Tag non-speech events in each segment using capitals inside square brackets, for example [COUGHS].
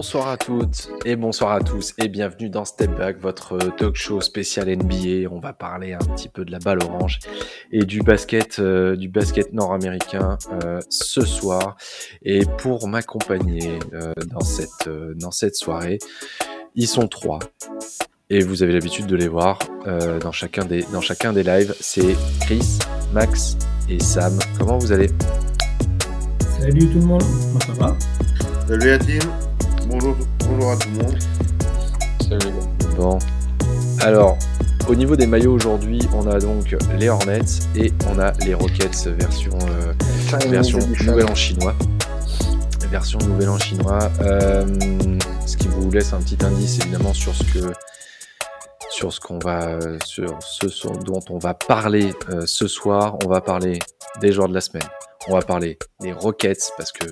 Bonsoir à toutes et bonsoir à tous et bienvenue dans Step Back, votre talk show spécial NBA. On va parler un petit peu de la balle orange et du basket, euh, du basket nord-américain euh, ce soir. Et pour m'accompagner euh, dans cette dans cette soirée, ils sont trois et vous avez l'habitude de les voir dans chacun des dans chacun des lives. C'est Chris, Max et Sam. Comment vous allez? Salut tout le monde, comment ça va? Salut la team. Bonjour, bonjour à tout le monde. Salut. Bon. Alors, au niveau des maillots aujourd'hui, on a donc les Hornets et on a les Rockets version, euh, version nouvelle en chinois. Version nouvelle en chinois. Euh, ce qui vous laisse un petit indice évidemment sur ce que sur ce qu'on va sur ce dont on va parler euh, ce soir. On va parler des joueurs de la semaine. On va parler des Rockets parce que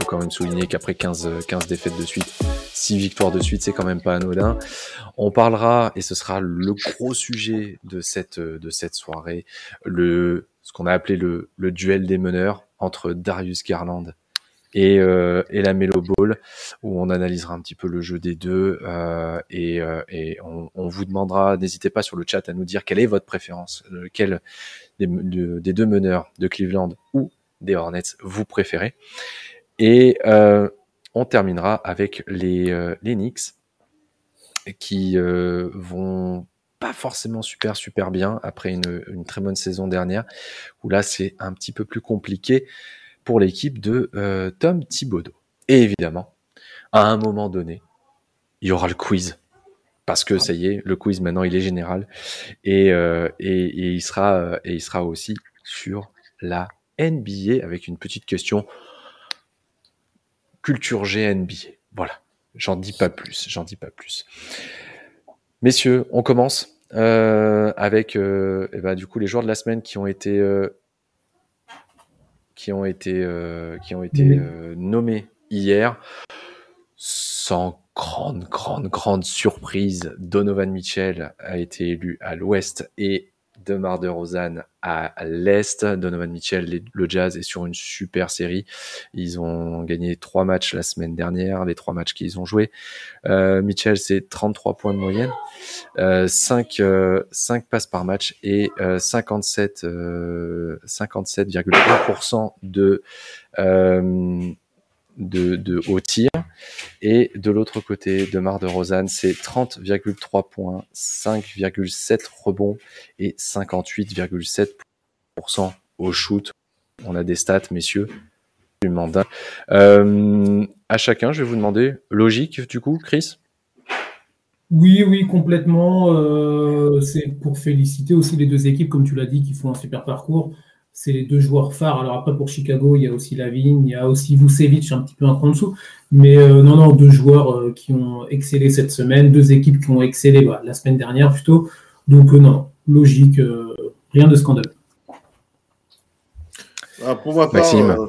faut quand même souligner qu'après 15, 15 défaites de suite, 6 victoires de suite, c'est quand même pas anodin. On parlera, et ce sera le gros sujet de cette, de cette soirée, ce qu'on a appelé le, duel des meneurs entre Darius Garland et, euh, et la Melo Ball, où on analysera un petit peu le jeu des deux euh, et, euh, on, vous demandera, n'hésitez pas sur le chat à nous dire quelle est votre préférence, lequel des, des deux meneurs de Cleveland ou des Hornets vous préférez. Et euh, on terminera avec les, euh, Knicks qui euh, vont pas forcément super super bien après une, une, très bonne saison dernière où là c'est un petit peu plus compliqué pour l'équipe de euh, Tom Thibodeau. Et évidemment, à un moment donné, il y aura le quiz parce que ça y est, le quiz maintenant il est général et, euh, et, et il sera et il sera aussi sur la NBA avec une petite question culture GNB. Voilà, j'en dis pas plus, j'en dis pas plus. Messieurs, on commence euh, avec euh, eh ben, du coup les joueurs de la semaine qui ont été euh, qui ont été qui ont été nommés hier sans grande grande grande surprise Donovan Mitchell a été élu à l'ouest et DeMar DeRozan à l'Est. Donovan Mitchell, le Jazz est sur une super série. Ils ont gagné trois matchs la semaine dernière, les trois matchs qu'ils ont joués. Euh, Mitchell, c'est 33 points de moyenne, euh, 5, euh, 5 passes par match et euh, 57, 57,1% de de, haut tir. Et de l'autre côté, de Mar de Rosanne, c'est 30,3 points, 5,7 rebonds et 58,7% au shoot. On a des stats, messieurs, du mandat. Euh, à chacun, je vais vous demander, logique du coup, Chris? Oui, oui, complètement. Euh, c'est pour féliciter aussi les deux équipes, comme tu l'as dit, qui font un super parcours c'est les deux joueurs phares. Alors après, pour Chicago, il y a aussi Lavigne, il y a aussi Vucevic un petit peu un cran en dessous. Mais euh, non, non, deux joueurs euh, qui ont excellé cette semaine, deux équipes qui ont excellé bah, la semaine dernière plutôt. Donc euh, non, logique, euh, rien de scandaleux. Ah, pour ma part, euh,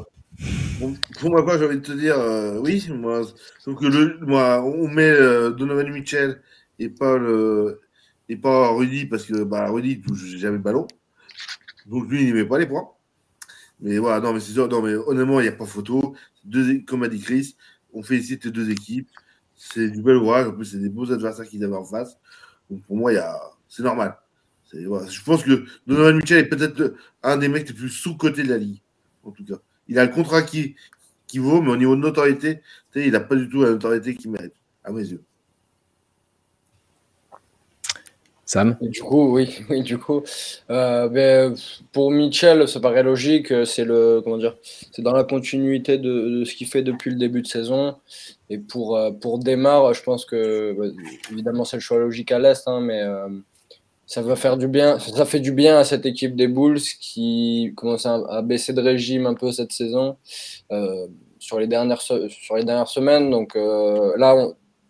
pour, pour ma part, j'ai envie de te dire, oui, moi, donc le, moi, on met Donovan Mitchell et pas le, et pas Rudy parce que bah, Rudy touche jamais le ballon. Donc lui, il n'y met pas les points. Mais voilà, non, mais c'est sûr, non, mais honnêtement, il n'y a pas photo. Deux, comme a dit Chris, on félicite les deux équipes. C'est du bel ouvrage. En plus, c'est des beaux adversaires qu'ils avaient en face. Donc pour moi, il y a... c'est normal. Je pense que Donovan Mitchell est peut-être un des mecs les plus sous-cotés de la ligue. En tout cas, il a le contrat qui, qui vaut, mais au niveau de notoriété, il n'a pas du tout la notoriété qu'il mérite, à mes yeux. Sam? Du coup, oui, [LAUGHS] oui du coup, euh, ben, pour Mitchell, ça paraît logique. C'est le, comment dire, c'est dans la continuité de, ce qu'il fait depuis le début de saison. Et pour euh, pour Demar, je pense que évidemment c'est le choix logique à l'est, hein, mais euh, ça va faire du bien. Ça fait du bien à cette équipe des Bulls qui commence à, baisser de régime un peu cette saison euh, sur les dernières sur les dernières semaines. Donc euh, là,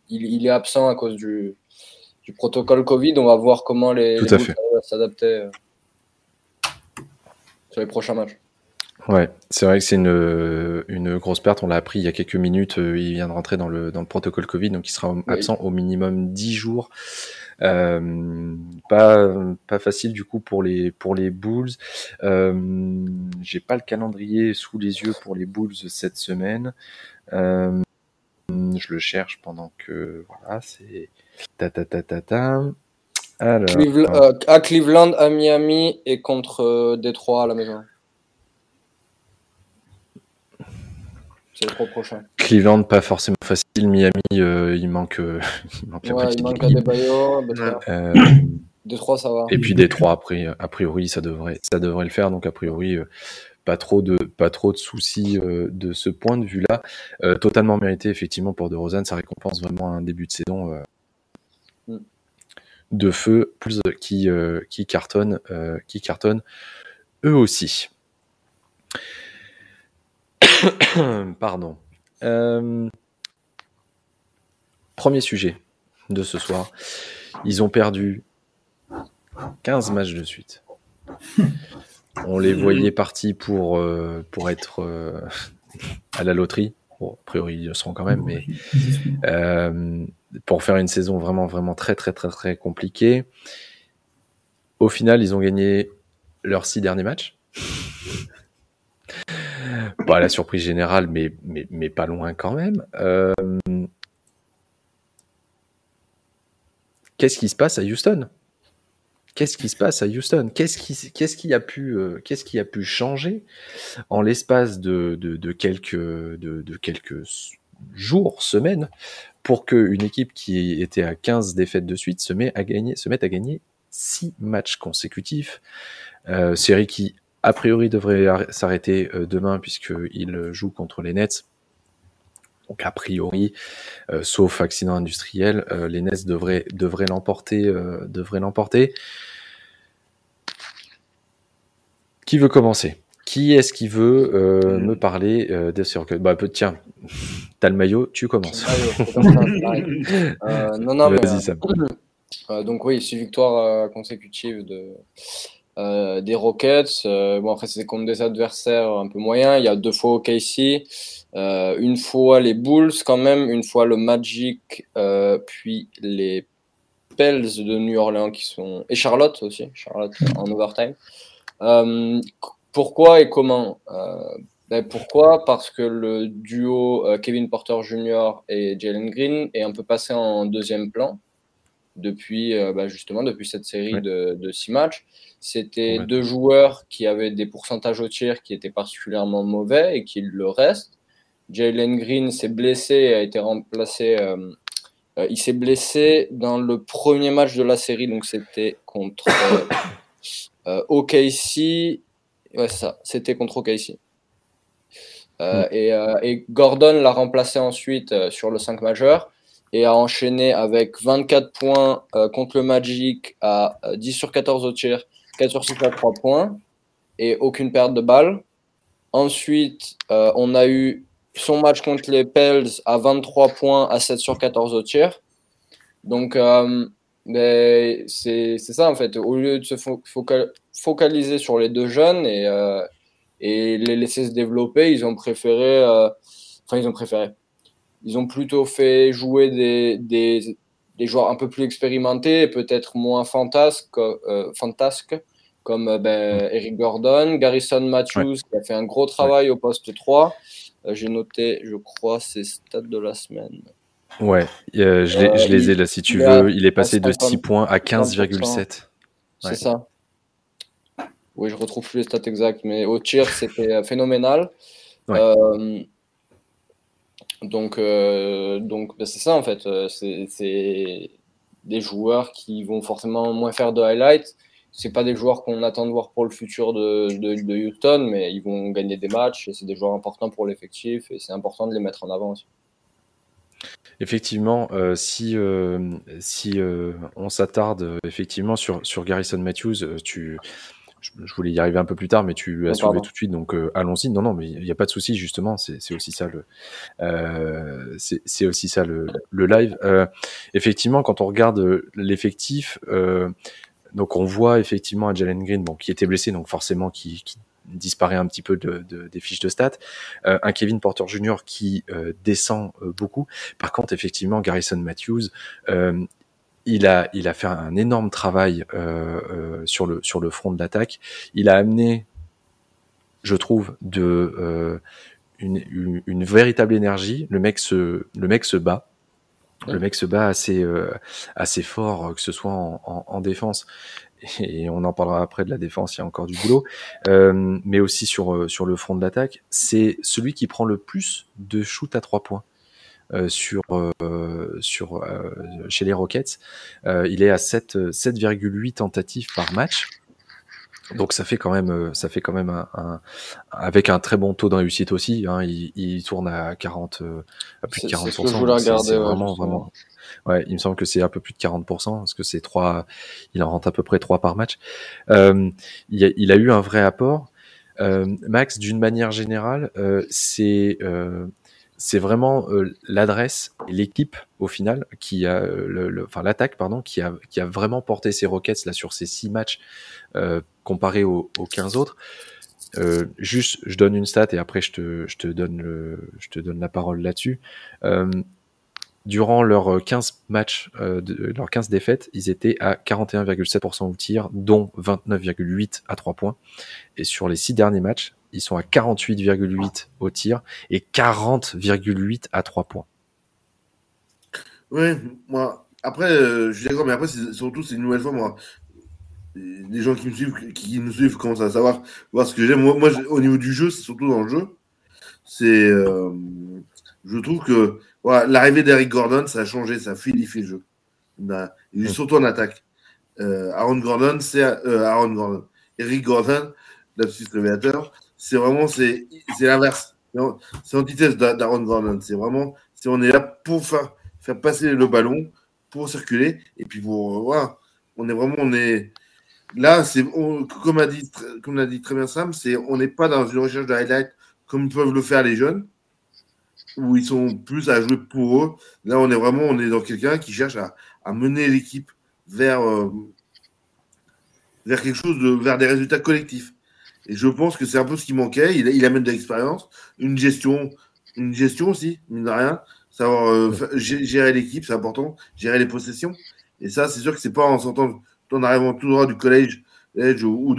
il est absent à cause du du protocole Covid. On va voir comment les, Tout les à fait. vont s'adapter euh, sur les prochains matchs. Ouais, c'est vrai que c'est une, une grosse perte. On l'a appris il y a quelques minutes. Il vient de rentrer dans le, dans le protocole Covid, donc il sera absent au minimum 10 jours. Euh, pas, pas facile du coup pour les, pour les Bulls. Euh, J'ai pas le calendrier sous les yeux pour les Bulls cette semaine. Euh, je le cherche pendant que voilà, c'est ta ta ta ta ta. Alors, euh, à Cleveland, à Miami et contre euh, Détroit à la maison. C'est le prochain. Cleveland, pas forcément facile. Miami, euh, il manque, [LAUGHS] il manque ouais, il manque. [COUGHS] Détroit, ça va. Et puis Détroit, après, a priori, ça devrait, ça devrait le faire. Donc, a priori, pas trop de, pas trop de soucis de ce point de vue-là. totalement mérité, effectivement, pour De DeRozan. Ça récompense vraiment un début de saison de feu, plus qui, euh, qui cartonnent, euh, qui eux aussi. [COUGHS] Pardon. Euh, premier sujet de ce soir. Ils ont perdu 15 matchs de suite. On les voyait partis pour, pour être à la loterie. Bon, a priori, ils le seront quand même, mais pour faire une saison vraiment, vraiment très, très, très, très compliquée. Au final, ils ont gagné leurs six derniers matchs. [LAUGHS] pas la surprise générale, mais, mais, mais pas loin quand même. Euh, qu'est-ce qui se passe à Houston? Qu'est-ce qui se passe à Houston? Qu'est-ce qui, a pu, euh, a pu changer en l'espace de, de, quelques, de quelques jours, semaines, pour qu'une équipe qui était à 15 défaites de suite se, met à gagner, se mette à gagner 6 matchs consécutifs. Euh, série qui, a priori, devrait s'arrêter euh, demain puisqu'il joue contre les Nets. Donc, a priori, euh, sauf accident industriel, euh, les Nets devraient, devraient l'emporter. devraient l'emporter. Qui veut commencer? Qui est-ce qui veut me parler des circuits Bah, tiens, T'as le maillot, tu commences. [LAUGHS] euh, non, non, mais, euh, donc oui, six victoires euh, consécutives de, euh, des Rockets. bon, après, c'est contre des adversaires un peu moyens. Il y a deux fois OKC, une fois les Bulls quand même, une fois le Magic, puis les Pels de New Orleans qui sont... Et Charlotte aussi, Charlotte en overtime. Pourquoi et comment ben, pourquoi Parce que le duo euh, Kevin Porter Jr. et Jalen Green est un peu passé en deuxième plan depuis euh, ben, justement depuis cette série de, six matchs. C'était deux joueurs qui avaient des pourcentages au tir qui étaient particulièrement mauvais et qui le restent. Jalen Green s'est blessé et a été remplacé. Euh, il s'est blessé dans le premier match de la série, donc c'était contre [COUGHS] OKC. Ouais, ça, c'était contre OKC. Euh, mm. euh, et, Gordon l'a remplacé ensuite euh, sur le 5 majeur et a enchaîné avec 24 points contre le Magic à 10 sur 14 au tir, 4 sur 6 à 3 points et aucune perte de balle. Ensuite, on a eu son match contre les Pels à 23 points à 7 sur 14 au tir. Donc, ben, c'est ça en fait. Au lieu de se focaliser sur les deux jeunes et, et les laisser se développer, ils ont préféré, euh, enfin ils ont préféré, ils ont plutôt fait jouer des, des, des joueurs un peu plus expérimentés et peut-être moins fantasques, euh, fantasques comme euh, ben, Eric Gordon, Garrison Matthews qui a fait un gros travail au poste 3. J'ai noté, je crois, ses stats de la semaine. Ouais, je, je, les ai là si tu veux. Il est passé de 6 points à 15,7. C'est ça. Oui, je retrouve plus les stats exacts, mais au tir, c'était euh, phénoménal. Euh, donc, euh, donc ben, c'est ça en fait. C'est des joueurs qui vont forcément moins faire de highlights. C'est pas des joueurs qu'on attend de voir pour le futur de, de, Houston, mais ils vont gagner des matchs et c'est des joueurs importants pour l'effectif et c'est important de les mettre en avant aussi. Effectivement, si, si on s'attarde effectivement sur, sur Garrison Matthews, tu, je, voulais y arriver un peu plus tard, mais tu as soulevé tout de suite, donc euh, allons-y. Non, non, mais il n'y a pas de souci, justement, c'est aussi ça le, euh, c'est aussi ça le, le live. Euh, effectivement, quand on regarde l'effectif, donc on voit effectivement un Jalen Green, bon, qui était blessé, donc forcément qui, qui disparaît un petit peu de, des fiches de stats. un Kevin Porter Jr. qui descend beaucoup. Par contre, effectivement, Garrison Matthews, il a, il a fait un énorme travail sur, le, sur le front de l'attaque. Il a amené, je trouve, de une, une, véritable énergie. Le mec se, le mec se bat. Le mec se bat assez, euh, assez fort, euh, que ce soit en, en, en, défense, [LAUGHS] et on en parlera après de la défense, il y a encore du boulot, euh, mais aussi sur, euh, sur le front de l'attaque. C'est celui qui prend le plus de shoot à trois points. Euh, sur, sur chez les Rockets, il est à 7,8 tentatives par match. Donc ça fait quand même, euh, ça fait quand même un, avec un très bon taux de réussite aussi. Hein, il, il, tourne à 40, euh, à plus de 40 C'est regarder. vraiment, vraiment. Ouais, il me semble que c'est un peu plus de 40% parce que c'est trois, il en rentre à peu près trois par match. Euh, il, a, il, a, eu un vrai apport. Euh, Max, d'une manière générale, euh, c'est c'est vraiment l'adresse et l'équipe au final qui a le, enfin l'attaque pardon qui a vraiment porté ses roquettes là sur ces six matchs euh, comparé aux, 15 autres. Euh, juste, je donne une stat et après je te, donne, la parole là-dessus. Euh, durant leurs 15 matchs, leurs 15 défaites, ils étaient à 41,7% au tir, dont 29,8 à 3 points. Et sur les 6 derniers matchs, ils sont à 48,8 au tir et 40,8 à 3 points. Oui, moi, après, je suis d'accord, mais après, surtout, c'est une nouvelle fois, moi, les gens qui me suivent, qui me suivent commencent à savoir voir ce que j'aime. Moi, moi au niveau du jeu, c'est surtout dans le jeu. C'est, euh, je trouve que voilà, l'arrivée d'Eric Gordon, ça a changé, ça a fluidifié le jeu. Il est surtout en attaque. Euh, Aaron Gordon, c'est euh, Aaron Gordon. Eric Gordon, l'absus révélateur, c'est vraiment c'est l'inverse. C'est l'antithèse d'Aaron Gordon. C'est vraiment, on est là pour faire passer le ballon, pour circuler, et puis pour voilà, on est vraiment on est Là, c'est comme a dit comme l'a dit très bien Sam, c'est on n'est pas dans une recherche de highlight comme peuvent le faire les jeunes, où ils sont plus à jouer pour eux. Là, on est vraiment on est dans quelqu'un qui cherche à, à mener l'équipe vers euh, vers quelque chose de vers des résultats collectifs. Et je pense que c'est un peu ce qui manquait. Il, il amène de l'expérience, une gestion, une gestion aussi, mine de rien. Savoir euh, gérer l'équipe, c'est important. Gérer les possessions. Et ça, c'est sûr que c'est pas en s'entendant en arrivant tout droit du collège ou,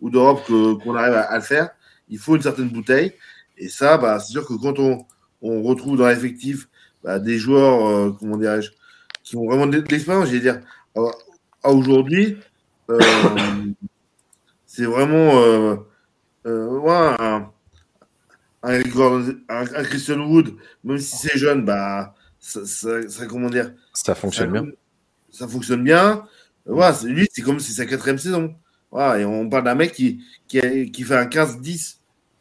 ou d'Europe qu'on arrive à, le faire. Il faut une certaine bouteille. Et ça, bah, c'est sûr que quand on, on retrouve dans l'effectif bah, des joueurs, euh, comment dirais-je, qui ont vraiment de l'expérience, j'allais dire, à, aujourd'hui, euh, [COUGHS] c'est vraiment euh, un, un, Christian Wood, même si c'est jeune, bah, ça, ça, comment dire, ça fonctionne bien. Ça fonctionne bien. Voilà, lui, c'est comme si c'est sa quatrième saison. Voilà, et on parle d'un mec qui, qui, qui, fait un 15-10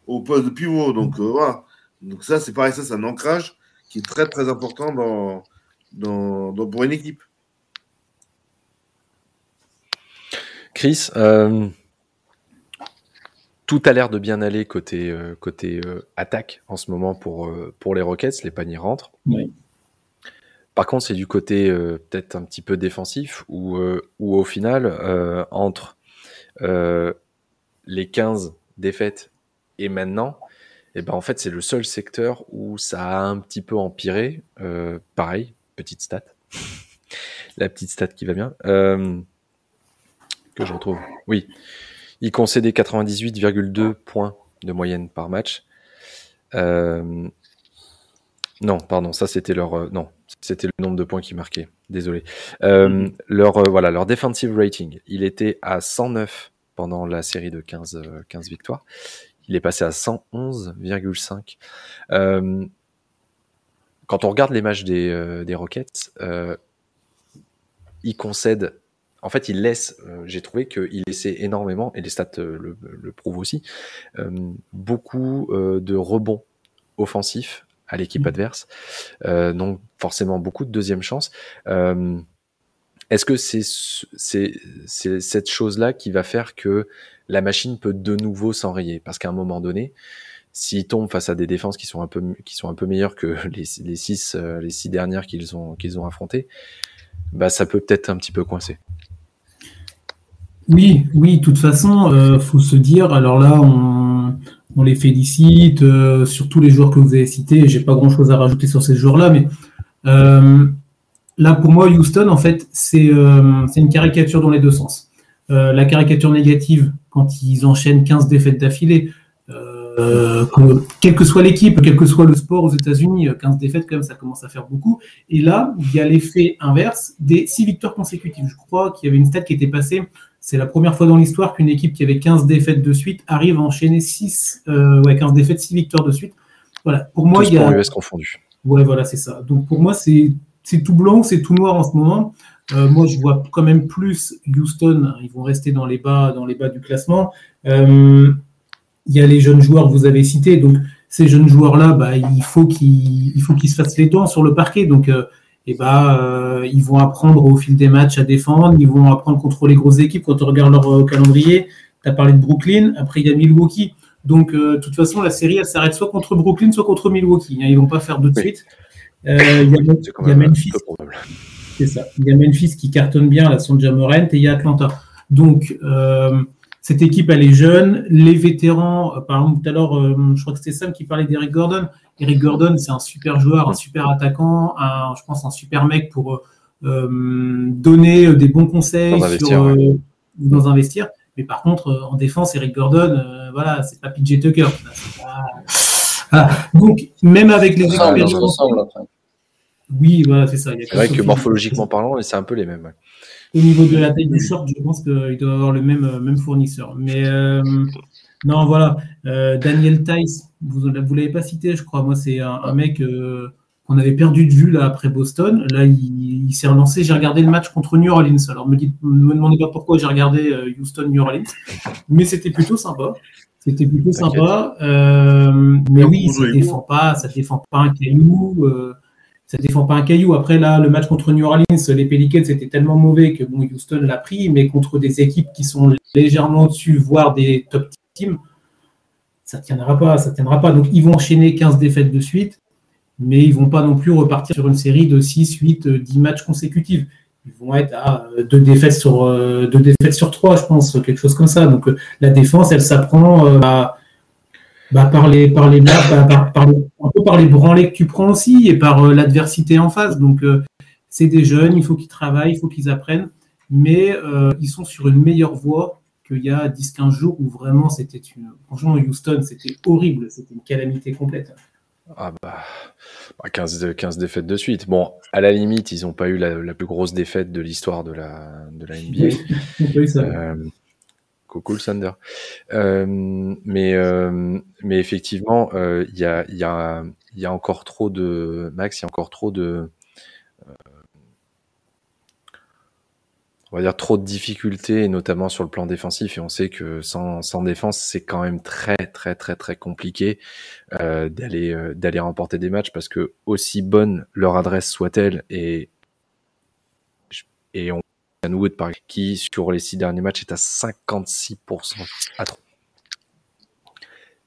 au poste de pivot. Donc, euh, voilà. Donc, ça, c'est pareil, ça, c'est un ancrage qui est très, très important dans, dans, dans pour une équipe. Chris, euh, tout a l'air de bien aller côté, euh, côté attaque en ce moment pour, pour les Rockets. Les paniers rentrent. Oui. Par contre, c'est du côté euh, peut-être un petit peu défensif, où, euh, au final, euh, entre les 15 défaites et maintenant, et eh ben en fait, c'est le seul secteur où ça a un petit peu empiré. pareil, petite stat. La petite stat qui va bien. que je retrouve. Oui. Il concédait 98,2 points de moyenne par match. non, pardon, ça c'était leur. non, c'était le nombre de points qui marquait. Désolé. Euh, mm. leur, euh, voilà, leur defensive rating, il était à 109 pendant la série de 15, 15 euh, victoires. Il est passé à 111,5. quand on regarde les matchs des, des Rockets, il concède en fait, il laisse, j'ai trouvé qu'il laissait énormément, et les stats le, le prouvent aussi, beaucoup de rebonds offensifs à l'équipe mmh. adverse. Euh, donc forcément beaucoup de deuxième chance. Euh, est-ce que c'est cette chose-là qui va faire que la machine peut de nouveau s'enrayer? Parce qu'à un moment donné, s'il tombe face à des défenses qui sont un peu qui sont un peu meilleures que [LAUGHS] les, les six euh, les six dernières qu'ils ont qu'ils ont affrontées, bah ça peut peut-être un petit peu coincer. Oui, oui, de toute façon, euh, faut se dire. Alors là, on les félicite, euh, sur tous les joueurs que vous avez cités. J'ai pas grand chose à rajouter sur ces joueurs-là, mais euh, là, pour moi, Houston, en fait, c'est euh, une caricature dans les deux sens. la caricature négative, quand ils enchaînent 15 défaites d'affilée, quelle que soit l'équipe, quel que soit le sport aux États-Unis, 15 défaites, quand même, ça commence à faire beaucoup. Et là, il y a l'effet inverse des 6 victoires consécutives. Je crois qu'il y avait une stat qui était passée c'est la première fois dans l'histoire qu'une équipe qui avait 15 défaites de suite arrive à enchaîner 6, euh, ouais, 15 défaites, 6 victoires de suite. Voilà. Pour moi, il y a. US confondu. Ouais, voilà, c'est ça. Donc pour moi, c'est tout blanc, c'est tout noir en ce moment. Euh, moi, je vois quand même plus Houston. Ils vont rester dans les bas, dans les bas du classement. Euh, il y a les jeunes joueurs que vous avez cités. Donc ces jeunes joueurs-là, bah, il faut qu'ils, qu'ils se fassent les dents sur le parquet. Donc et bah, euh, ils vont apprendre au fil des matchs à défendre, ils vont apprendre contre les grosses équipes. Quand on regarde leur euh, calendrier, tu as parlé de Brooklyn, après il y a Milwaukee. Donc, euh, de toute façon, la série, elle s'arrête soit contre Brooklyn, soit contre Milwaukee. Hein, ils vont pas faire deux de suite. Il y a, Memphis. C'est ça. Il y a Memphis qui cartonne bien, la San Jamorant, et il y a Atlanta. Donc, cette équipe, elle est jeune. Les vétérans, par exemple, tout à l'heure, je crois que c'était Sam qui parlait d'Eric Gordon. Eric Gordon, c'est un super joueur, un super attaquant, un, je pense un super mec pour euh, donner des bons conseils dans, sur, euh, dans vestiaire. Mais par contre, euh, en défense, Eric Gordon, voilà, c'est pas PJ Tucker. Donc, même avec les expériences. Oui, voilà, c'est ça. C'est vrai que morphologiquement parlant, c'est un peu les mêmes. Au niveau de la taille du short, je pense qu'il doit avoir le même, même fournisseur. Mais non, voilà. Daniel Tice, vous ne l'avez pas cité, je crois. Moi, c'est un, mec euh, qu'on avait perdu de vue là, après Boston. Là, il, s'est relancé. J'ai regardé le match contre New Orleans. Alors, ne me, me demandez pas pourquoi j'ai regardé euh, Houston-New Orleans. Mais c'était plutôt sympa. C'était plutôt sympa. Euh, mais oui, ça ne défend pas, ça défend pas un caillou. Défend pas un caillou. Après, là, le match contre New Orleans, les Pelicans, c'était tellement mauvais que bon, Houston l'a pris. Mais contre des équipes qui sont légèrement au-dessus, voire des top teams, ça tiendra pas, ça tiendra pas. Donc ils vont enchaîner 15 défaites de suite, mais ils vont pas non plus repartir sur une série de 6, 8, 10 matchs consécutifs. Ils vont être à euh, deux défaites sur euh, deux défaites sur trois, je pense, quelque chose comme ça. Donc euh, la défense, elle s'apprend bah, par les par les, par, par, un peu par les branlées que tu prends aussi et par l'adversité en face. Donc c'est des jeunes, il faut qu'ils travaillent, il faut qu'ils apprennent, mais ils sont sur une meilleure voie qu'il y a 10-15 jours où vraiment c'était une. Franchement, Houston, c'était horrible, c'était une calamité complète. Ah bah, 15, bah, 15 défaites de suite. Bon, à la limite, ils n'ont pas eu la, plus grosse défaite de l'histoire de la, de la NBA. [LAUGHS] euh, cool, Sander. Euh, mais, euh, mais effectivement, euh, il y, a, y, a, y, a, encore trop de. Max, il y a encore trop de on va dire trop de difficultés, notamment sur le plan défensif. Et on sait que sans, sans défense, c'est quand même très très très très compliqué euh, d'aller euh, d'aller remporter des matchs parce que aussi bonne leur adresse soit-elle et et on Wood par qui sur les six derniers matchs est à 56% à 3.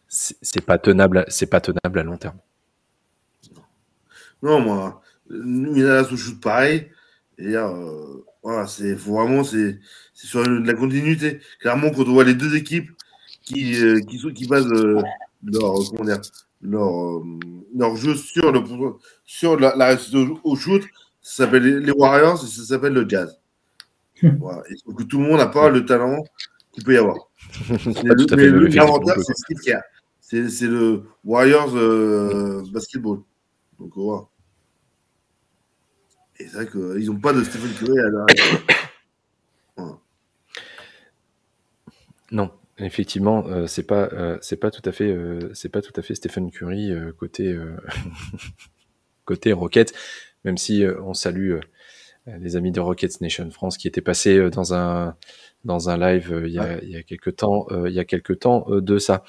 C'est pas tenable, c'est pas tenable à long terme. Non, moi, il a ce shoot pareil. Et euh, voilà, c'est vraiment c'est sur de la continuité. Clairement, quand on voit les deux équipes qui, euh, qui, qui basent euh, leur, dire, leur, euh, leur jeu sur, le, sur la, la au, shoot, ça s'appelle les Warriors et ça s'appelle le Jazz. Voilà. Et que tout le monde n'a pas le talent qu'il peut y avoir. [LAUGHS] L'avantage, c'est ce qu'il y a. C'est le Warriors basketball. Donc, voilà. Et c'est vrai qu'ils n'ont pas de Stephen Curry à la... Non, effectivement, euh, c'est pas euh, c'est pas tout à fait euh, c'est pas tout à fait Stephen Curry côté [LAUGHS] côté Rockets, même si on salue les amis de Rockets Nation France qui étaient passés dans un dans un live il y a il y a quelques temps il y a quelques temps de ça.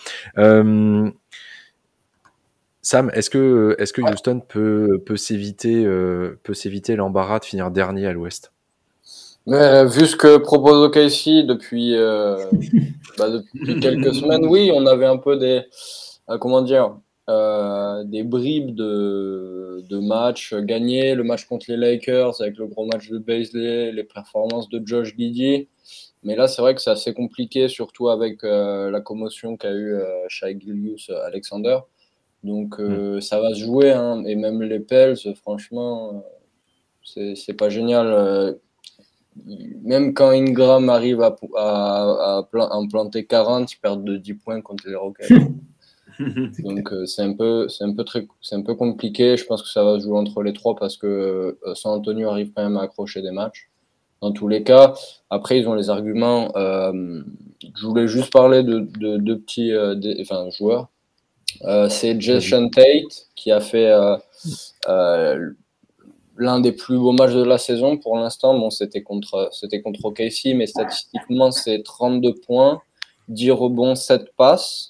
Sam, est-ce que, est que Houston peut, peut s'éviter euh, peut s'éviter l'embarras de finir dernier à l'Ouest? Mais, Vu ce que propose OKC depuis, euh, [LAUGHS] bah, depuis quelques semaines, oui, on avait un peu des euh, comment dire des bribes de, de matchs gagnés, le match contre les Lakers avec le gros match de Baisley, les performances de Josh Giddy. Mais là, c'est vrai que c'est assez compliqué, surtout avec la commotion qu'a eu Shai Gilius Alexander. Donc mm. ça va se jouer, hein. et même les Pels, franchement, c'est pas génial même quand Ingram arrive à, à, en planter 40, ils perdent de 10 points contre les Rockets. [LAUGHS] [LAUGHS] Donc euh, c'est un peu c'est un peu très c'est un peu compliqué. Je pense que ça va se jouer entre les trois parce que euh, San Antonio arrive quand même à accrocher des matchs. Dans tous les cas, après ils ont les arguments. Euh, je voulais juste parler de deux petits enfin, joueurs. c'est Jason Tate qui a fait l'un des plus beaux matchs de la saison pour l'instant. Bon, c'était contre, c'était contre OKC, mais statistiquement, c'est 32 points, 10 rebonds, 7 passes,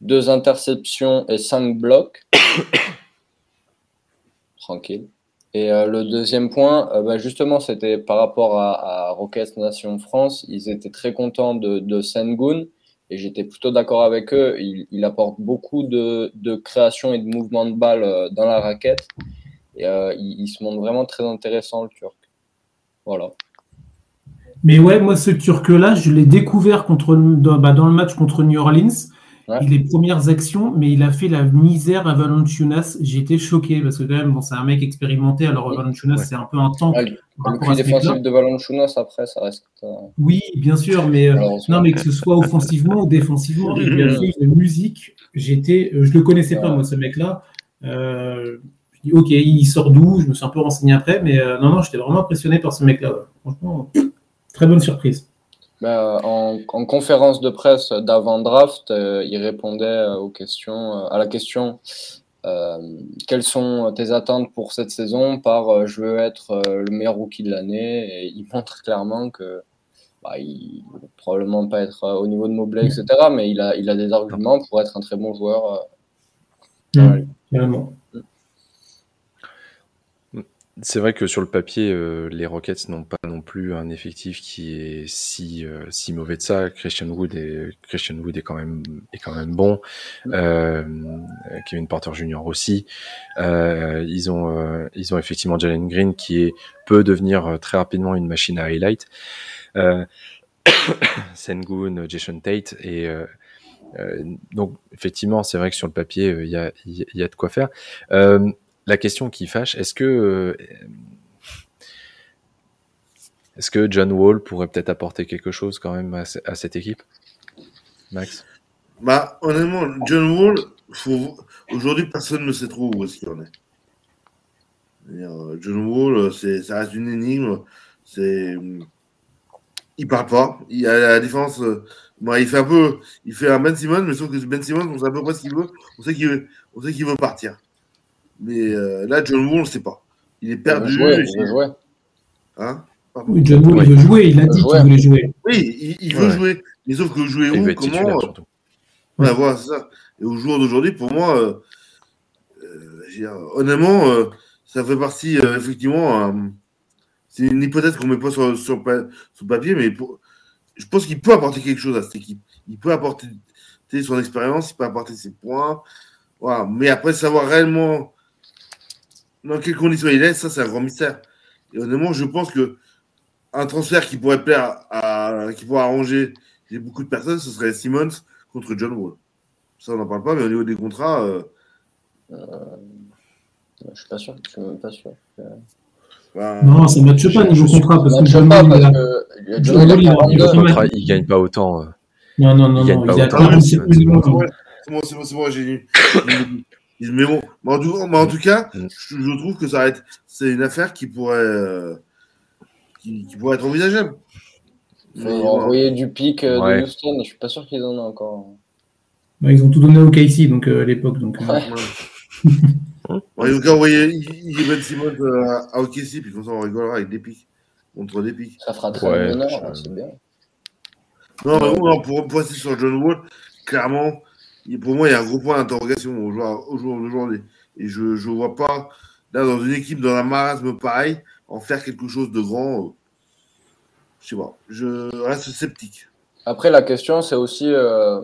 2 interceptions et 5 blocs. [COUGHS] Tranquille. Et euh, le deuxième point, euh, bah, justement, c'était par rapport à, Rockets Nation France. Ils étaient très contents de, de Sengun et j'étais plutôt d'accord avec eux. Il, apporte beaucoup de, de, création et de mouvement de balle euh, dans la raquette. Et il, se montre vraiment très intéressant, le Turc. Voilà. Mais ouais, moi, ce Turc-là, je l'ai découvert contre, dans, bah, dans, le match contre New Orleans. Il est premières actions, mais il a fait la misère à Valanciunas. J'ai été choqué parce que quand même, bon, c'est un mec expérimenté. Alors Valanciunas, c'est un peu un temps. le défensif de Valanciunas, après, ça reste. Euh, oui, bien sûr, mais euh, non, mais que ce soit offensivement ou défensivement, il a fait [LAUGHS] une musique. J'étais, je le connaissais pas moi, ce mec-là. Euh, dis, ok, il sort d'où? Je me suis un peu renseigné après, mais euh, non, non, j'étais vraiment impressionné par ce mec-là. Franchement, très bonne surprise. Bah, en, conférence de presse d'avant-draft, euh, il répondait euh, aux questions, à la question quelles sont tes attentes pour cette saison? Par je veux être le meilleur rookie de l'année et il [LAUGHS] montre clairement que bah, il ne probablement pas être au niveau de Mobley, etc. Mais il a, il a des arguments pour être un très bon joueur. Mmh, c'est vrai que sur le papier, euh, les Rockets n'ont pas non plus un effectif qui est si euh, si mauvais de ça. Christian Wood est Christian Wood est quand même est quand même bon. Euh, Kevin Porter Jr. aussi. Euh, ils ont ils ont effectivement Jalen Green qui est, peut devenir très rapidement une machine à highlight. [COUGHS] Sengun, Jason Tate et donc effectivement, c'est vrai que sur le papier, il y a il y a de quoi faire la question qui fâche, est-ce que euh, est-ce que John Wall pourrait peut-être apporter quelque chose quand même à, cette équipe Max? Bah honnêtement, John Wall, aujourd'hui personne ne sait trop où est-ce qu'il en est. Euh, John Wall, ça reste une énigme. C'est il parle pas. Il a la différence. Euh, il fait un peu, il fait un Ben Simmons, mais sauf que Ben Simmons, on sait à peu près ce qu'il veut. On sait qu'il veut, on sait qu'il veut partir. Mais euh, là, John Wall, on ne sait pas. Il est perdu. Il veut jouer. Hein? Oui, John Wall, il veut jouer. Il a dit qu'il voulait jouer. Oui, il, veut jouer. Mais sauf que jouer où Comment euh, ouais, voilà, c'est ça. Et au jour d'aujourd'hui, pour moi, euh, euh, honnêtement, ça fait partie, effectivement, c'est une hypothèse qu'on ne met pas sur, sur, sur papier, mais pour, je pense qu'il peut apporter quelque chose à cette équipe. Il peut apporter son expérience, il peut apporter ses points. Voilà. Mais après, savoir réellement dans quelles conditions il est, ça, c'est un grand mystère. Et honnêtement, je pense que un transfert qui pourrait plaire à, qui pourrait arranger beaucoup de personnes, ce serait Simmons contre John Wall. Ça, on n'en parle pas, mais au niveau des contrats. Euh... Euh, je suis pas sûr. Je suis même pas sûr. Ben, non, ça ne matche pas niveau contrat parce que John Wall, il, il, gagne pas autant. Euh. Non, non, non, il non. Il, a pas c'est bon, c'est bon, c'est bon, j'ai [COUGHS] mais bon, mais en, tout, cas, je, trouve que ça être, c'est une affaire qui pourrait, euh, qui, pourrait être envisageable. Faut envoyer du pic euh, de Houston, je suis pas sûr qu'ils en aient encore. Bah, ils ont tout donné au KC donc, euh, à l'époque. Donc, [LAUGHS] ouais. ils ont qu'à envoyer Ben Simmons à OKC, puis comme ça on rigolera avec des pics. Contre des pics. Ça fera très ouais, c'est bien. Non, mais bon, pour, pour passer sur John Wall, clairement, pour moi, il y a un gros point d'interrogation au jour d'aujourd'hui. Et je ne vois pas, là, dans une équipe, dans un marasme pareil, en faire quelque chose de grand. Euh, je sais pas. Je reste sceptique. Après, la question, c'est aussi euh,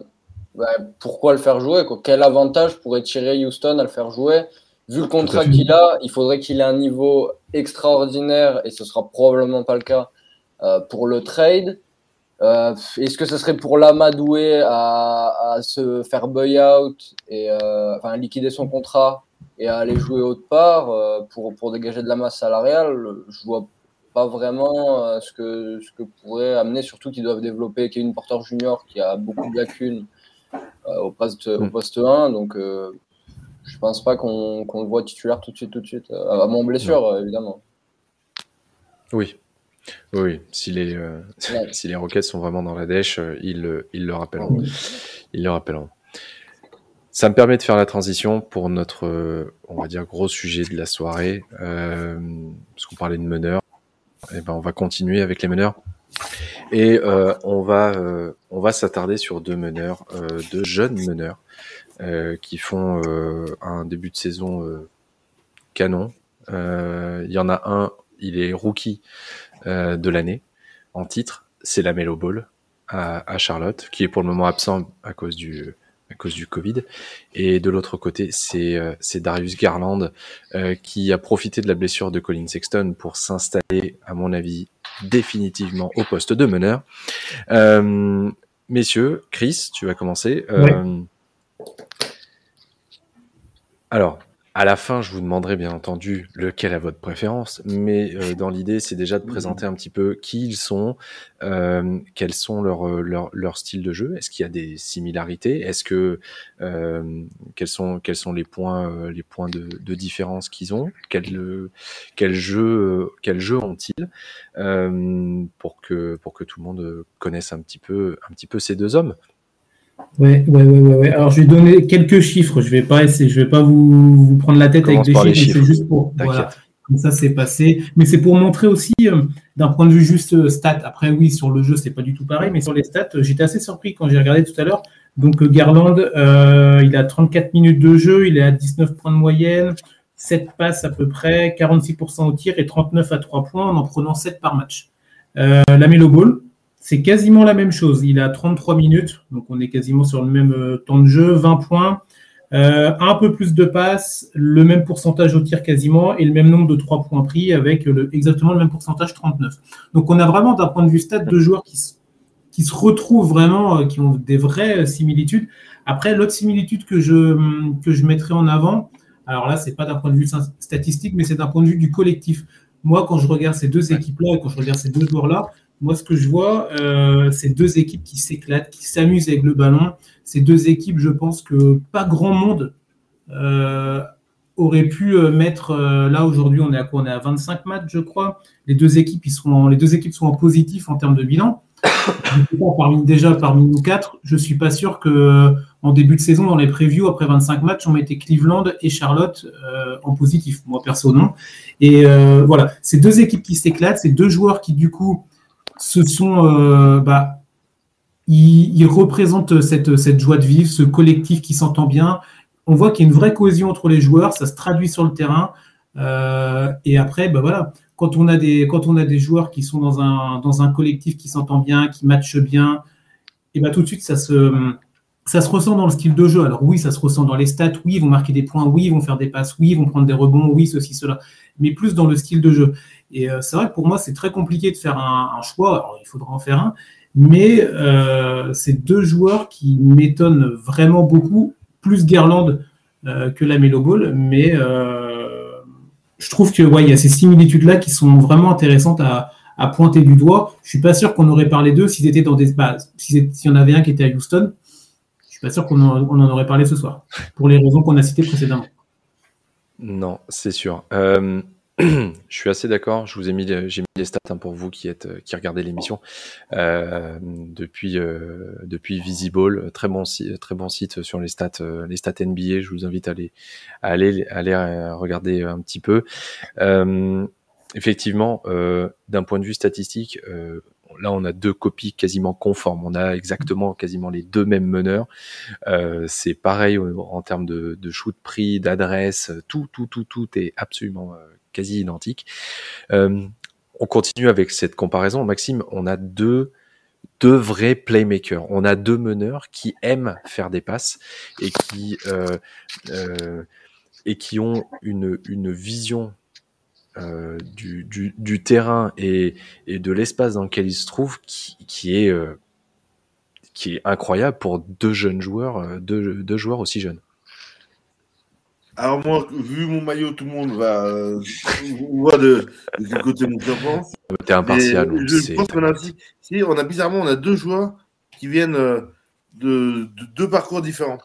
bah, pourquoi le faire jouer Quel avantage pourrait tirer Houston à le faire jouer? Vu le contrat qu'il a, il faudrait qu'il ait un niveau extraordinaire, et ce sera probablement pas le cas euh, pour le trade. Euh, est-ce que ce serait pour l'amadouer à, à se faire buy-out et euh, enfin liquider son contrat et à aller jouer autre part euh, pour, pour dégager de la masse salariale? Je vois pas vraiment ce, que, ce que pourrait amener, surtout qu'ils doivent développer Kevin Porter Junior qui a beaucoup de lacunes au, poste, au mm. poste 1. Donc je pense pas qu'on le voit titulaire tout de suite, tout de suite, à mon blessure évidemment. Oui, oui, si les, euh, [LAUGHS] si les Rockets sont vraiment dans la dèche, euh, ils, ils, le rappelleront. Ils le rappelleront. Ça me permet de faire la transition pour notre, euh, on va dire, gros sujet de la soirée. Parce qu'on parlait de meneurs. Et eh ben, on va continuer avec les meneurs. Et on va, on va s'attarder sur deux meneurs, deux jeunes meneurs, qui font un début de saison canon. Il y en a un, il est rookie euh, de l'année en titre, c'est la Melo Ball à, Charlotte, qui est pour le moment absent à cause du à cause du Covid. Et de l'autre côté, c'est euh, Darius Garland euh, qui a profité de la blessure de Colin Sexton pour s'installer, à mon avis, définitivement au poste de meneur. messieurs, Chris, tu vas commencer. Alors, à la fin, je vous demanderai bien entendu lequel est votre préférence, mais euh, dans l'idée, c'est déjà de présenter un petit peu qui ils sont, euh, quels sont leurs leur, leur styles de jeu, est-ce qu'il y a des similarités, est-ce que euh, quels sont quels sont les points les points de, de différence qu'ils ont, quel quel jeu quel jeu ont-ils? Pour que pour que tout le monde connaisse un petit peu un petit peu ces deux hommes. Ouais, ouais, ouais, ouais, Alors, je vais donner quelques chiffres. Je vais pas essayer, je vais pas vous, vous prendre la tête avec des chiffres. C'est juste pour, voilà, comme ça, c'est passé. Mais c'est pour montrer aussi, euh, d'un point de vue juste euh, stats. Après, oui, sur le jeu, c'est pas du tout pareil, mais sur les stats, euh, j'étais assez surpris quand j'ai regardé tout à l'heure. Donc, Garland, il a 34 minutes de jeu, il est à 19 points de moyenne, 7 passes à peu près, 46% au tir et 39 à 3 points en en prenant 7 par match. La Melo Ball, c'est quasiment la même chose. Il a 33 minutes, donc on est quasiment sur le même euh, temps de jeu, 20 points, euh, un peu plus de passes, le même pourcentage au tir quasiment et le même nombre de 3 points pris avec le, exactement le même pourcentage 39. Donc on a vraiment d'un point de vue stade deux joueurs qui, qui se retrouvent vraiment, euh, qui ont des vraies similitudes. Après, l'autre similitude que je, que je mettrai en avant, alors là, c'est pas d'un point de vue statistique, mais c'est d'un point de vue du collectif. Moi, quand je regarde ces deux équipes-là et quand je regarde ces deux joueurs-là, moi, ce que je vois, euh, c'est deux équipes qui s'éclatent, qui s'amusent avec le ballon. Ces deux équipes, je pense que pas grand monde euh, aurait pu euh, mettre. Là, aujourd'hui, on est à quoi? On est à 25 matchs, je crois. Les deux équipes, sont en, en positif en termes de bilan. parmi, déjà, parmi nous quatre, je suis pas sûr que en début de saison, dans les previews, après 25 matchs, on mettait Cleveland et Charlotte en positif. Moi, perso, non. Et voilà, ces deux équipes qui s'éclatent, ces deux joueurs qui, du coup, ce sont, euh, bah, ils, représentent cette, cette joie de vivre, ce collectif qui s'entend bien. On voit qu'il y a une vraie cohésion entre les joueurs, ça se traduit sur le terrain. Euh, et après, bah voilà, quand on a des quand on a des joueurs qui sont dans un dans un collectif qui s'entend bien, qui matchent bien, et bah tout de suite ça se ça se ressent dans le style de jeu. Alors oui, ça se ressent dans les stats. Oui, ils vont marquer des points. Oui, ils vont faire des passes. Oui, ils vont prendre des rebonds. Oui, ceci, cela. Mais plus dans le style de jeu. Et euh, c'est vrai que pour moi, c'est très compliqué de faire un, choix. Alors, il faudra en faire un. Mais euh, c'est deux joueurs qui m'étonnent vraiment beaucoup, plus Garland euh, que la Melo Ball. Mais je trouve que ouais, il y a ces similitudes-là qui sont vraiment intéressantes à, pointer du doigt. Je suis pas sûr qu'on aurait parlé d'eux s'ils étaient dans des bases. S'il y en avait un qui était à Houston, je suis pas sûr qu'on en, aurait parlé ce soir, pour les raisons qu'on a citées précédemment. Non, c'est sûr. [CLEARS THROAT] je suis assez d'accord. Je vous ai mis, j'ai mis les stats hein, pour vous qui êtes, qui regardez l'émission euh, depuis euh, depuis Visible, très bon site, très bon site sur les stats, euh, les stats NBA. Je vous invite à aller à aller, aller regarder un petit peu. Euh, effectivement, d'un point de vue statistique, là on a deux copies quasiment conformes. On a exactement quasiment les deux mêmes meneurs. Euh, c'est pareil en termes de, de shoot prix, d'adresse, tout, tout, tout, tout est absolument quasi identique. Euh, on continue avec cette comparaison. Maxime, on a deux, vrais playmakers. On a deux meneurs qui aiment faire des passes et qui, euh, euh, ont une, vision du, terrain et, de l'espace dans lequel il se trouve qui, est, incroyable pour deux jeunes joueurs aussi jeunes. Alors moi, vu mon maillot, tout le monde va euh, voit de, de quel côté mon cœur pense. T'es impartial. je pense qu'on a si, on a bizarrement, on a deux joueurs qui viennent euh, de, deux parcours différents.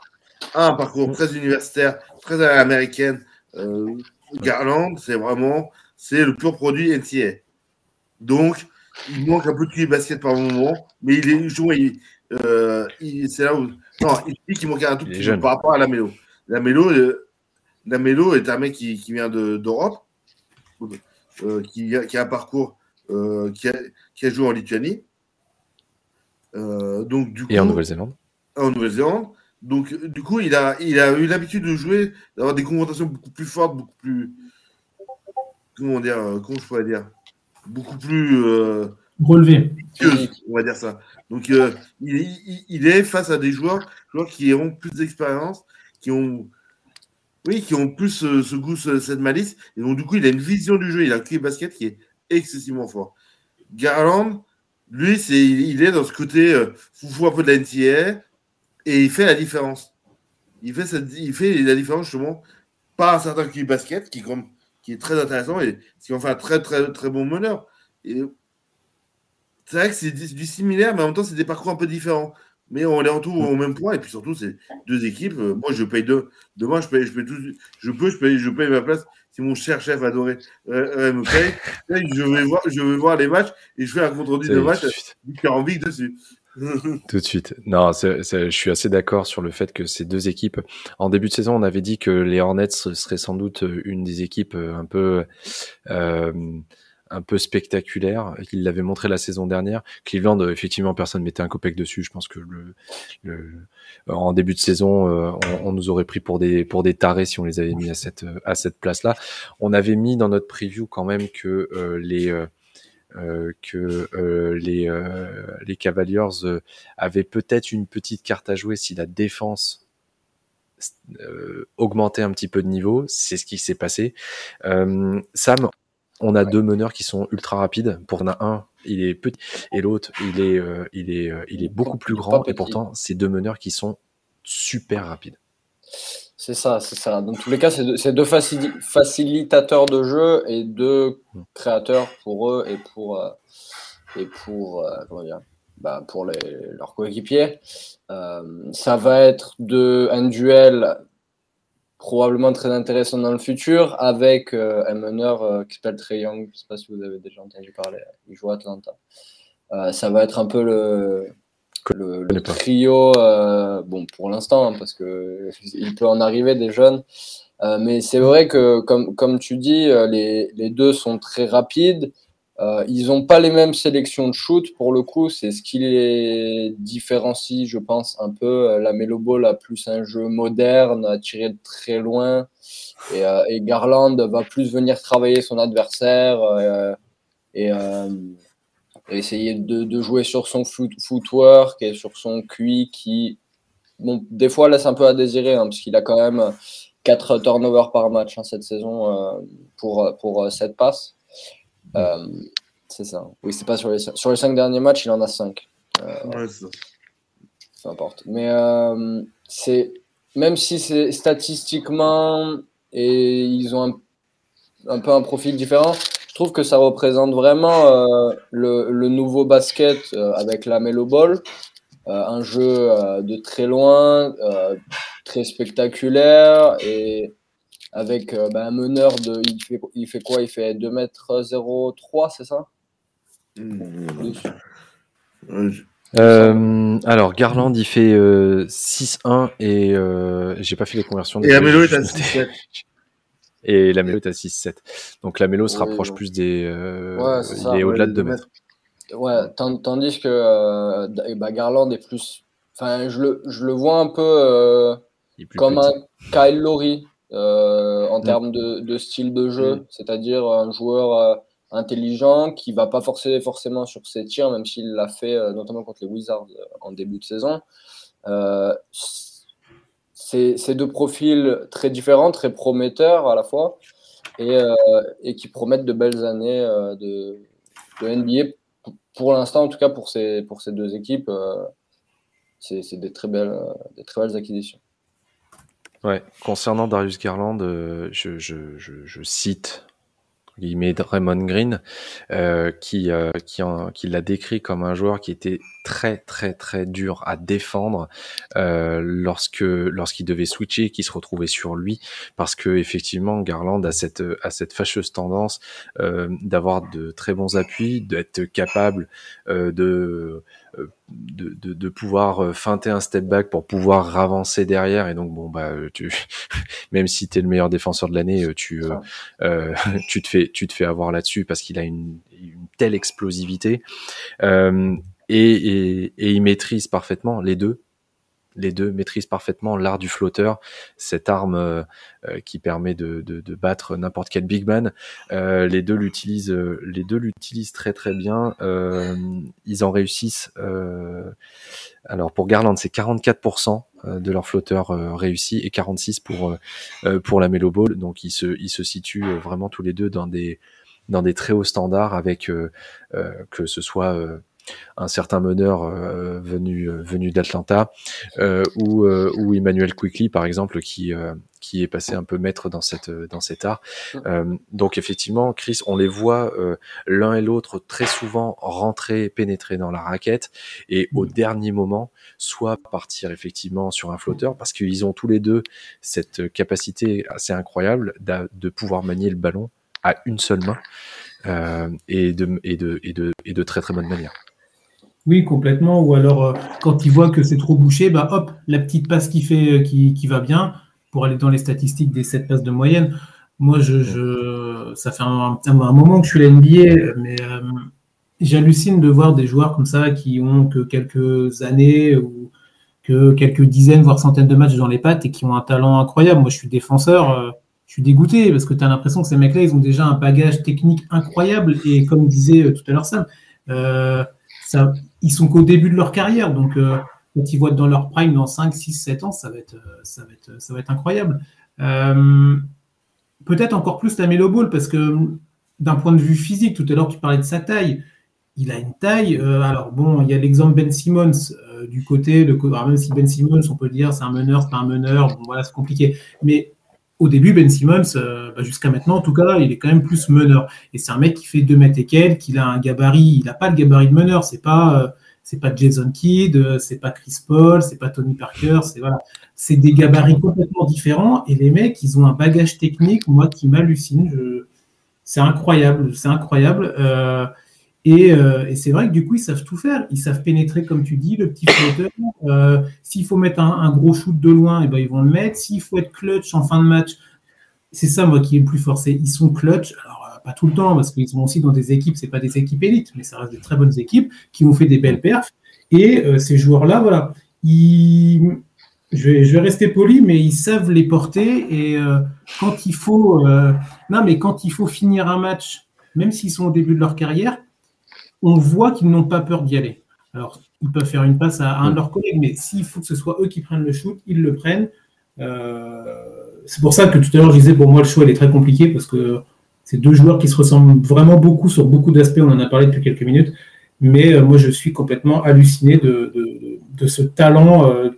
Un, parcours très universitaire, très américaine. Euh, Garland, c'est vraiment, c'est le pur produit NCA. Donc, il manque un peu de basket par moment, mais il est, il, euh, il c'est là où, non, il dit qu'il manquait un tout petit peu par rapport à la mélo. La mélo, Lamelo est un mec qui, vient d'Europe, euh, qui, a, un parcours euh, qui, a, joué en Lituanie. Euh, donc, du et en Nouvelle-Zélande. En Nouvelle-Zélande. Donc, du coup, il a, il a eu l'habitude de jouer, d'avoir des confrontations beaucoup plus fortes, beaucoup plus. Comment dire Comment je pourrais dire Beaucoup plus. Relevé. On va dire ça. Donc, il, il, est face à des joueurs, joueurs qui ont plus d'expérience, qui ont oui, qui ont plus ce, goût, cette malice. Et donc, du coup, il a une vision du jeu. Il a un QI basket qui est excessivement fort. Garland, lui, c'est, il est dans ce côté euh, foufou un peu de la et il fait la différence. Il fait, cette, il fait la différence justement par un certain QI basket qui est très intéressant et qui en fait un très, très, très bon meneur. Et c'est vrai que c'est du similaire, mais en même temps, c'est des parcours un peu différents mais on les retrouve au même point. Et puis surtout, c'est deux équipes. Euh, moi, je paye deux. Demain, je paye, je paye tout, je peux, je paye, je paye ma place. Si mon cher chef adoré euh, euh, me paye, je vais voir, je vais voir les matchs et je fais un compte rendu de match big dessus. [LAUGHS] Tout de suite. Non, je suis assez d'accord sur le fait que ces deux équipes, en début de saison, on avait dit que les Hornets seraient sans doute une des équipes un peu euh, un peu spectaculaire qu'il l'avait montré la saison dernière. Cleveland, euh, effectivement, personne mettait un copec dessus. Je pense que le, en début de saison, euh, on, nous aurait pris pour des pour des tarés si on les avait mis à cette à cette place-là. On avait mis dans notre preview quand même que euh, les que les les Cavaliers avaient peut-être une petite carte à jouer si la défense augmentait un petit peu de niveau. C'est ce qui s'est passé. Sam, on a deux meneurs qui sont ultra rapides. Pour en a un, il est petit et l'autre, il est, euh, il est, euh, il est beaucoup plus grand. Et pourtant, c'est deux meneurs qui sont super rapides. C'est ça, c'est ça. Dans tous les cas, c'est deux, facilitateurs de jeu et deux hmm. créateurs pour eux et pour, euh, et pour, comment dire, bah, pour les, leurs coéquipiers. ça va être de, un duel probablement très intéressant dans le futur avec euh, un meneur euh, qui s'appelle Trey Young. Je ne sais pas si vous avez déjà entendu parler. Il joue à Atlanta. Euh, ça va être un peu le, le, trio, bon, pour l'instant, hein, parce qu'il [LAUGHS] peut en arriver des jeunes. mais c'est vrai que, comme, comme tu dis, les, les deux sont très rapides. Euh, ils n'ont pas les mêmes sélections de shoot pour le coup, c'est ce qui les différencie, je pense, un peu. Euh, la Melo Ball a plus un jeu moderne, à tirer de très loin, et, euh, Garland va plus venir travailler son adversaire et, essayer de, jouer sur son footwork et sur son QI qui, bon, des fois laisse un peu à désirer, hein, parce qu'il a quand même 4 turnovers par match hein, cette saison pour, pour 7 passes. Euh, c'est ça. Oui, c'est pas sur les, sur les cinq derniers matchs, il en a cinq. Euh, ouais, ça. Peu importe. Mais euh, c'est même si c'est statistiquement et ils ont un, un, peu un profil différent, je trouve que ça représente vraiment le, le, nouveau basket avec la Melo Ball. un jeu de très loin, très spectaculaire et avec euh, bah, un meneur de. Il fait, il fait quoi? Il fait 2m03, c'est ça? Mmh. euh, alors, Garland, il fait 6-1 et euh, j'ai pas fait les conversions. Et Amelo est à 6-7. [LAUGHS] Et la Mélo est à 6-7. Donc la Mélo se rapproche plus des. Ouais, il est au-delà de 2 mètres. Ouais, tandis que bah, Garland est plus. Enfin, je le, je le vois un peu comme un Kyle Lowry euh, en mm. termes de, style de jeu, mm. c'est-à-dire un joueur euh, intelligent qui va pas forcer forcément sur ses tirs, même s'il l'a fait euh, notamment contre les Wizards en début de saison. c'est deux profils très différents, très prometteurs à la fois. et, et, qui promettent de belles années de, de, NBA. Pour l'instant, en tout cas, pour ces, pour ces deux équipes, c'est des, très belles, des très belles acquisitions. Ouais, concernant Darius Garland, je, je, je, je, cite guillemets Raymond Green, euh, qui, euh, qui, qui l'a décrit comme un joueur qui était très très très dur à défendre euh, lorsque lorsqu'il devait switcher, qui se retrouvait sur lui, parce que effectivement Garland a cette a cette fâcheuse tendance euh, d'avoir de très bons appuis, d'être capable euh, de de, de, de, pouvoir euh, feinter un step back pour pouvoir avancer derrière. Et donc bon bah tu [LAUGHS] même si tu es le meilleur défenseur de l'année euh, tu euh, [LAUGHS] tu te fais tu te fais avoir là-dessus parce qu'il a une, une, telle explosivité. Euh, et, et, et, il maîtrise parfaitement les deux les deux maîtrisent parfaitement l'art du flotteur, cette arme euh, euh, qui permet de, battre n'importe quel big man. Euh, les deux l'utilisent, euh, les deux l'utilisent très très bien. Ils en réussissent. alors pour Garland, c'est 44% de leur flotteur réussi et 46 pour pour la Melo Ball. Donc ils se ils se situent vraiment tous les deux dans des dans des très hauts standards avec que ce soit un certain meneur euh, venu euh, venu d'Atlanta euh, ou, ou Emmanuel Quickly par exemple qui qui est passé un peu maître dans cette dans cet art. Mm. donc effectivement, Chris, on les voit l'un et l'autre très souvent rentrer, pénétrer dans la raquette et au mm. dernier moment, soit partir effectivement sur un flotteur parce qu'ils ont tous les deux cette capacité assez incroyable de pouvoir manier le ballon à une seule main euh, et, de, et, de, et, de, et de très très bonne manière. Oui, complètement. Ou alors, euh, quand il voit que c'est trop bouché, bah hop, la petite passe qui fait, euh, qui, qui, va bien pour aller dans les statistiques des 7 passes de moyenne. Moi, je, je ça fait un, un, moment que je suis à l'NBA, mais euh, j'hallucine de voir des joueurs comme ça qui ont que quelques années ou que quelques dizaines, voire centaines de matchs dans les pattes et qui ont un talent incroyable. Moi, je suis défenseur. je suis dégoûté parce que tu as l'impression que ces mecs-là, ils ont déjà un bagage technique incroyable. Et comme disait tout à l'heure Sam, ça, ils sont qu'au début de leur carrière. Donc, euh, quand ils voient dans leur prime dans 5, 6, 7 ans, ça va être, euh, ça va être, ça va être incroyable. Euh, peut-être encore plus la Melo Ball, parce que d'un point de vue physique, tout à l'heure, tu parlais de sa taille. Il a une taille. alors, bon, il y a l'exemple Ben Simmons du côté. De, même si Ben Simmons, on peut dire c'est un meneur, c'est pas un meneur, voilà, c'est compliqué. Mais au début, Ben Simmons, bah, jusqu'à maintenant, en tout cas, il est quand même plus meneur. Et c'est un mec qui fait 2 mètres et quelques, qui a un gabarit, il n'a pas le gabarit de meneur. C'est pas, c'est pas Jason Kidd, c'est pas Chris Paul, c'est pas Tony Parker, c'est des gabarits complètement différents et les mecs, ils ont un bagage technique, moi qui m'hallucine. C'est incroyable, c'est incroyable. Euh, et, euh, et c'est vrai que du coup, ils savent tout faire. Ils savent pénétrer, comme tu dis, le petit flotteur. Euh, S'il faut mettre un, gros shoot de loin, et eh ben, ils vont le mettre. S'il faut être clutch en fin de match, c'est ça, moi, qui est le plus forcé. Ils sont clutch. Alors, pas tout le temps, parce qu'ils sont aussi dans des équipes, c'est pas des équipes élites, mais ça reste des très bonnes équipes qui ont fait des belles perfs. Et euh, ces joueurs-là, voilà, je, vais, rester poli, mais ils savent les porter. Et euh, quand il faut, euh, non, mais quand il faut finir un match, même s'ils sont au début de leur carrière, on voit qu'ils n'ont pas peur d'y aller. Alors, ils peuvent faire une passe à, un de leurs collègues, mais s'il faut que ce soit eux qui prennent le shoot, ils le prennent. c'est pour ça que tout à l'heure, je disais, pour moi, le choix, elle est très compliqué parce que c'est deux joueurs qui se ressemblent vraiment beaucoup sur beaucoup d'aspects, on en a parlé depuis quelques minutes, mais euh, moi je suis complètement halluciné de, de, ce talent euh,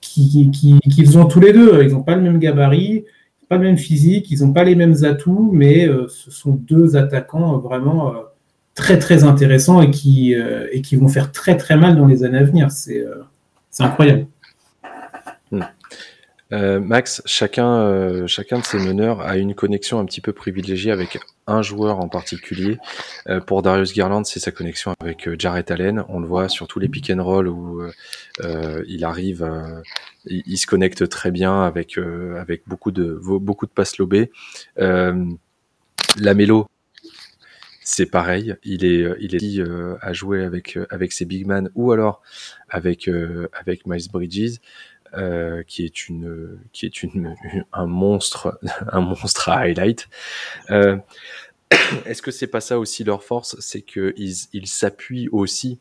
qu'ils qui, ont tous les deux. Ils n'ont pas le même gabarit, pas le même physique, ils n'ont pas les mêmes atouts, mais euh, ce sont deux attaquants vraiment très très intéressants et qui, et qui vont faire très très mal dans les années à venir. C'est incroyable. Euh, Max, chacun, euh, chacun de ces meneurs a une connexion un petit peu privilégiée avec un joueur en particulier. Euh, pour Darius Garland, c'est sa connexion avec Jarrett Allen. On le voit sur tous les pick and roll où il arrive, il, se connecte très bien avec avec beaucoup de beaucoup de passes lobées. la c'est pareil. Il est il est à jouer avec avec ses big man ou alors avec avec Miles Bridges. Euh, qui est une qui est une [LAUGHS] un monstre [LAUGHS] un monstre à highlight. Euh, [COUGHS] Est-ce que c'est pas ça aussi leur force, c'est que ils s'appuient aussi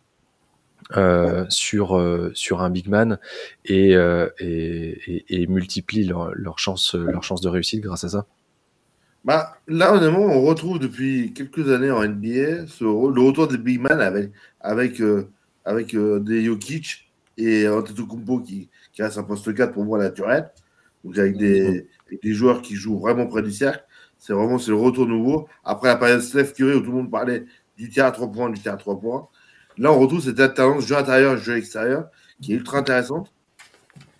euh, sur euh, sur un big man et, euh, et, et, multiplient leur, leur chance leur chance de réussite grâce à ça. Bah, là, honnêtement, on retrouve depuis quelques années en NBA le retour des big men avec, avec, euh, avec euh, des Jokic et Antetokounmpo qui, qui reste un poste 4 pour moi naturel. Donc avec des, des joueurs qui jouent vraiment près du cercle. C'est vraiment c'est le retour nouveau. Après la période Steph Curry où tout le monde parlait du tir à 3 points, du tir à 3 points. Là, on retrouve cette alternance jeu intérieur, jeu extérieur qui est ultra intéressante.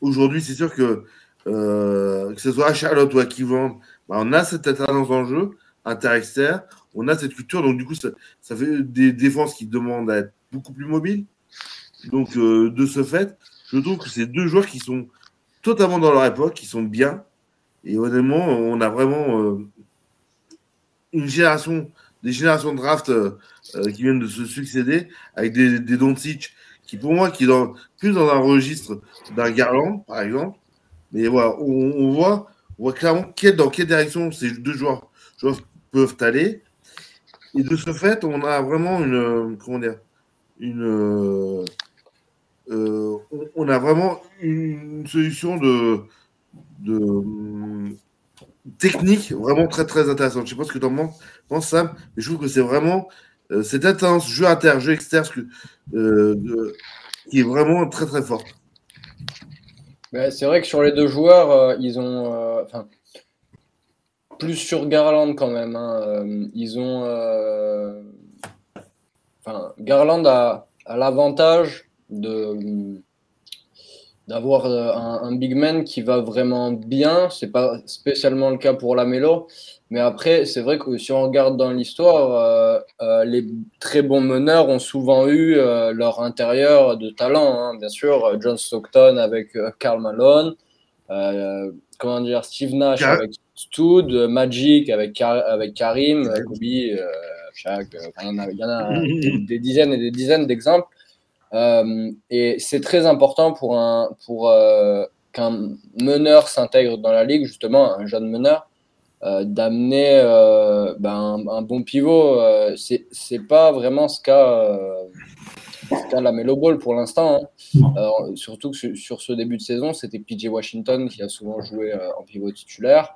Aujourd'hui, c'est sûr que euh, que ce soit à Charlotte ou à Cleveland, bah, on a cette alternance en jeu, inter-externe, on a cette culture, donc du coup, ça, fait des défenses qui demandent à être beaucoup plus mobiles. Donc, euh, de ce fait, je trouve que c'est deux joueurs qui sont totalement dans leur époque, qui sont bien. Et honnêtement, on a vraiment euh, une génération, des générations de draft qui viennent de se succéder avec des, des qui, pour moi, qui est dans, plus dans un registre d'un Garland, par exemple, mais voilà, on voit clairement dans quelle direction ces deux joueurs, peuvent aller. Et de ce fait, on a vraiment une. Comment dire une, euh, on a vraiment une solution de, de technique vraiment très très intéressante. Je ne sais pas ce que tu en penses, Sam, mais je trouve que c'est vraiment euh, cette intense jeu inter, jeu externe euh, qui est vraiment très très forte c'est vrai que sur les deux joueurs, euh, ils ont. Euh, plus sur Garland quand même. Hein, euh, ils ont. Enfin, Garland a, l'avantage de d'avoir un, un, big man qui va vraiment bien. C'est pas spécialement le cas pour la Mélo. Mais après, c'est vrai que si on regarde dans l'histoire, euh, euh, les très bons meneurs ont souvent eu euh, leur intérieur de talent. Hein. Bien sûr, John Stockton avec Karl Malone, comment dire, Steve Nash avec Stud, Magic avec, avec Karim, Kobe. Il y en a, [LAUGHS] des, dizaines et des dizaines d'exemples. et c'est très important pour, un, pour qu'un meneur s'intègre dans la ligue, justement, un jeune meneur euh, d'amener euh, ben, un, bon pivot. Euh, c'est pas vraiment ce qu'a la Melo Ball pour l'instant. Hein. surtout que sur, ce début de saison, c'était PJ Washington qui a souvent joué en pivot titulaire.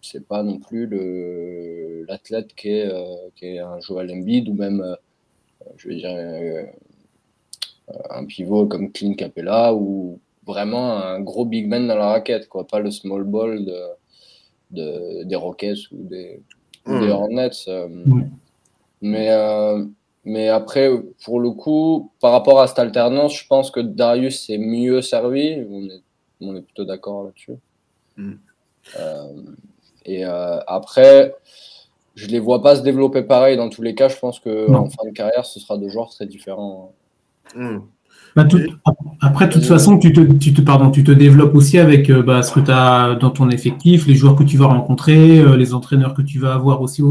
c'est pas non plus l'athlète qui, est, qui est un Joel Embiid ou même, je veux dire, un pivot comme Clint Capella ou vraiment un gros big man dans la raquette, quoi, pas le small ball de, des Rockets ou des, hmm. Hornets. Euh, mais, euh, mais après, pour le coup, par rapport à cette alternance, je pense que Darius est mieux servi. On est, on est plutôt d'accord là-dessus. Hmm. Euh, et après, je les vois pas se développer pareil dans tous les cas. Je pense qu'en fin de carrière, ce sera deux joueurs très différents. Bah, après, de toute façon, tu te, tu te, pardon, tu te développes aussi avec euh, bah, ce que tu as dans ton effectif, les joueurs que tu vas rencontrer, euh, les entraîneurs que tu vas avoir aussi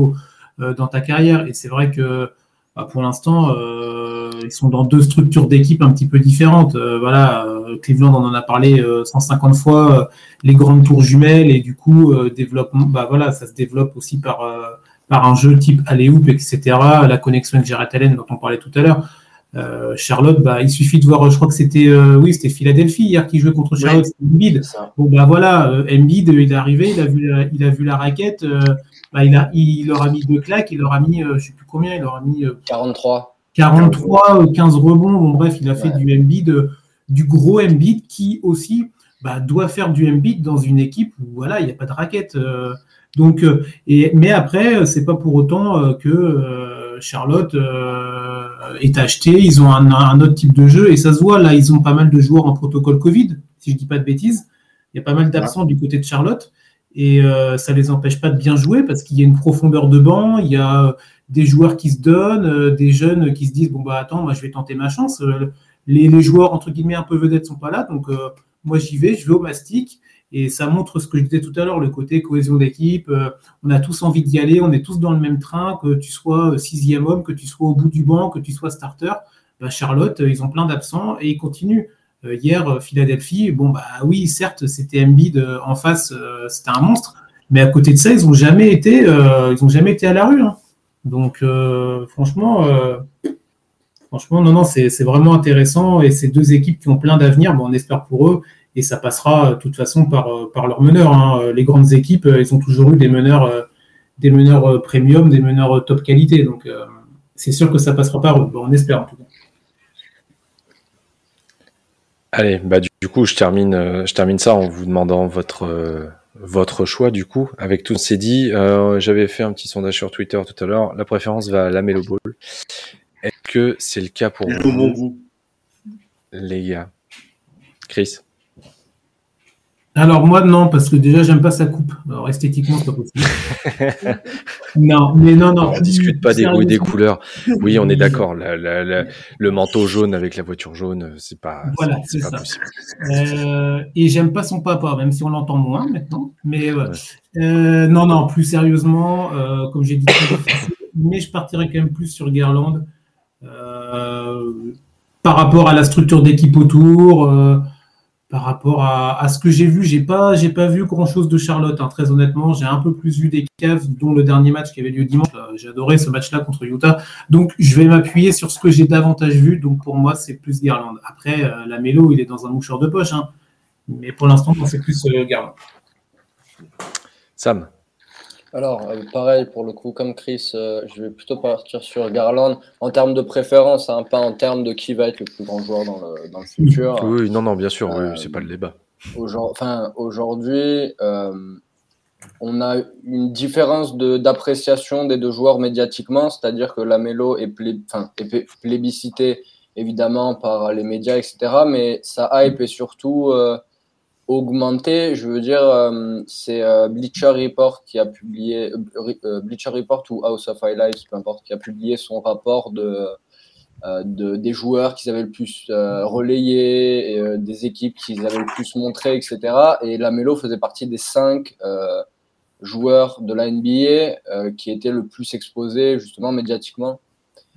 euh, dans ta carrière. Et c'est vrai que bah, pour l'instant, ils sont dans deux structures d'équipe un petit peu différentes. voilà, Cleveland, on en a parlé 150 fois, les grandes tours jumelles, et du coup, développement, bah, voilà, ça se développe aussi par, par un jeu type alley-oop, etc. La connexion avec Jared Allen dont on parlait tout à l'heure. Euh, Charlotte, bah, il suffit de voir, je crois que c'était euh, oui, c'était Philadelphie hier qui jouait contre Charlotte, Embiid. Bon bah voilà, euh, Embiid, il est arrivé, il a vu la, il a vu la raquette, bah, il a il leur a mis deux claques, il leur a mis je sais plus combien, il leur a mis 43 43 15 rebonds. Bon bref, il a fait du Embiid du gros Embiid qui aussi bah, doit faire du Embiid dans une équipe où voilà, il n'y a pas de raquette. donc et mais après, c'est pas pour autant que Charlotte euh, est acheté, ils ont un, autre type de jeu et ça se voit là, ils ont pas mal de joueurs en protocole Covid, si je dis pas de bêtises. Il y a pas mal d'absents du côté de Charlotte et euh, ça les empêche pas de bien jouer parce qu'il y a une profondeur de banc, il y a des joueurs qui se donnent, euh, des jeunes qui se disent bon bah attends, moi je vais tenter ma chance. Les, les joueurs entre guillemets un peu vedettes sont pas là, donc moi j'y vais, je vais au mastic et ça montre ce que je disais tout à l'heure, le côté cohésion d'équipe. Euh, on a tous envie d'y aller, on est tous dans le même train, que tu sois sixième homme, que tu sois au bout du banc, que tu sois starter. Bah, Charlotte, euh, ils ont plein d'absents et ils continuent. Euh, hier, Philadelphie, bon, bah oui, certes, c'était Embiid en face, c'était un monstre, mais à côté de ça, ils n'ont jamais, été, jamais été à la rue. Hein. Donc, franchement, franchement, non, non, c'est vraiment intéressant et ces deux équipes qui ont plein d'avenir, bon, on espère pour eux et ça passera de toute façon par, par leurs meneurs. Hein. Les grandes équipes, elles ont toujours eu des meneurs, des meneurs premium, des meneurs top qualité. Donc c'est sûr que ça passera par eux. on espère en tout cas. Allez, bah du, coup, je termine, je termine ça en vous demandant votre, votre choix du coup. Avec tout c'est dit, j'avais fait un petit sondage sur Twitter tout à l'heure. La préférence va à la Melo Ball. Est-ce que c'est le cas pour vous, les gars? Chris? Alors moi non, parce que déjà j'aime pas sa coupe. Alors esthétiquement c'est pas possible. [LAUGHS] non, mais non, non. On discute pas des goûts et des couleurs. Oui, on est [LAUGHS] d'accord. le manteau jaune avec la voiture jaune, c'est pas, voilà, c'est pas possible. Euh, et j'aime pas son papa, même si on l'entend moins maintenant. Mais euh, non, non, plus sérieusement, euh, comme j'ai dit, mais je partirais quand même plus sur Garland par rapport à la structure d'équipe autour par rapport à, ce que j'ai vu, j'ai pas, pas vu grand chose de Charlotte. Hein, très honnêtement, j'ai un peu plus vu des caves, dont le dernier match qui avait lieu dimanche. J'ai adoré ce match-là contre Utah. Donc, je vais m'appuyer sur ce que j'ai davantage vu. Donc, pour moi, c'est plus Garland. Après, euh, la mélo, il est dans un mouchoir de poche. Hein. mais pour l'instant, c'est plus euh, Garland. Sam. Alors, euh, pareil, pour le coup, comme Chris, euh, je vais plutôt partir sur Garland en termes de préférence, hein, pas en termes de qui va être le plus grand joueur dans le, dans le futur. Oui, non, non, bien sûr, euh, c'est pas le débat. Aujourd'hui, on a une différence d'appréciation des deux joueurs médiatiquement, c'est-à-dire que la Mélo est, est, plébiscité évidemment par les médias, etc., mais sa hype est surtout augmenté, je veux dire, euh, c'est euh, Bleacher Report qui a publié, euh, Bleacher Report ou House of Highlights, peu importe, qui a publié son rapport de, de des joueurs qu'ils avaient le plus relayé, et, des équipes qu'ils avaient le plus montré, etc. Et Lamelo faisait partie des cinq joueurs de la NBA qui étaient le plus exposés justement médiatiquement.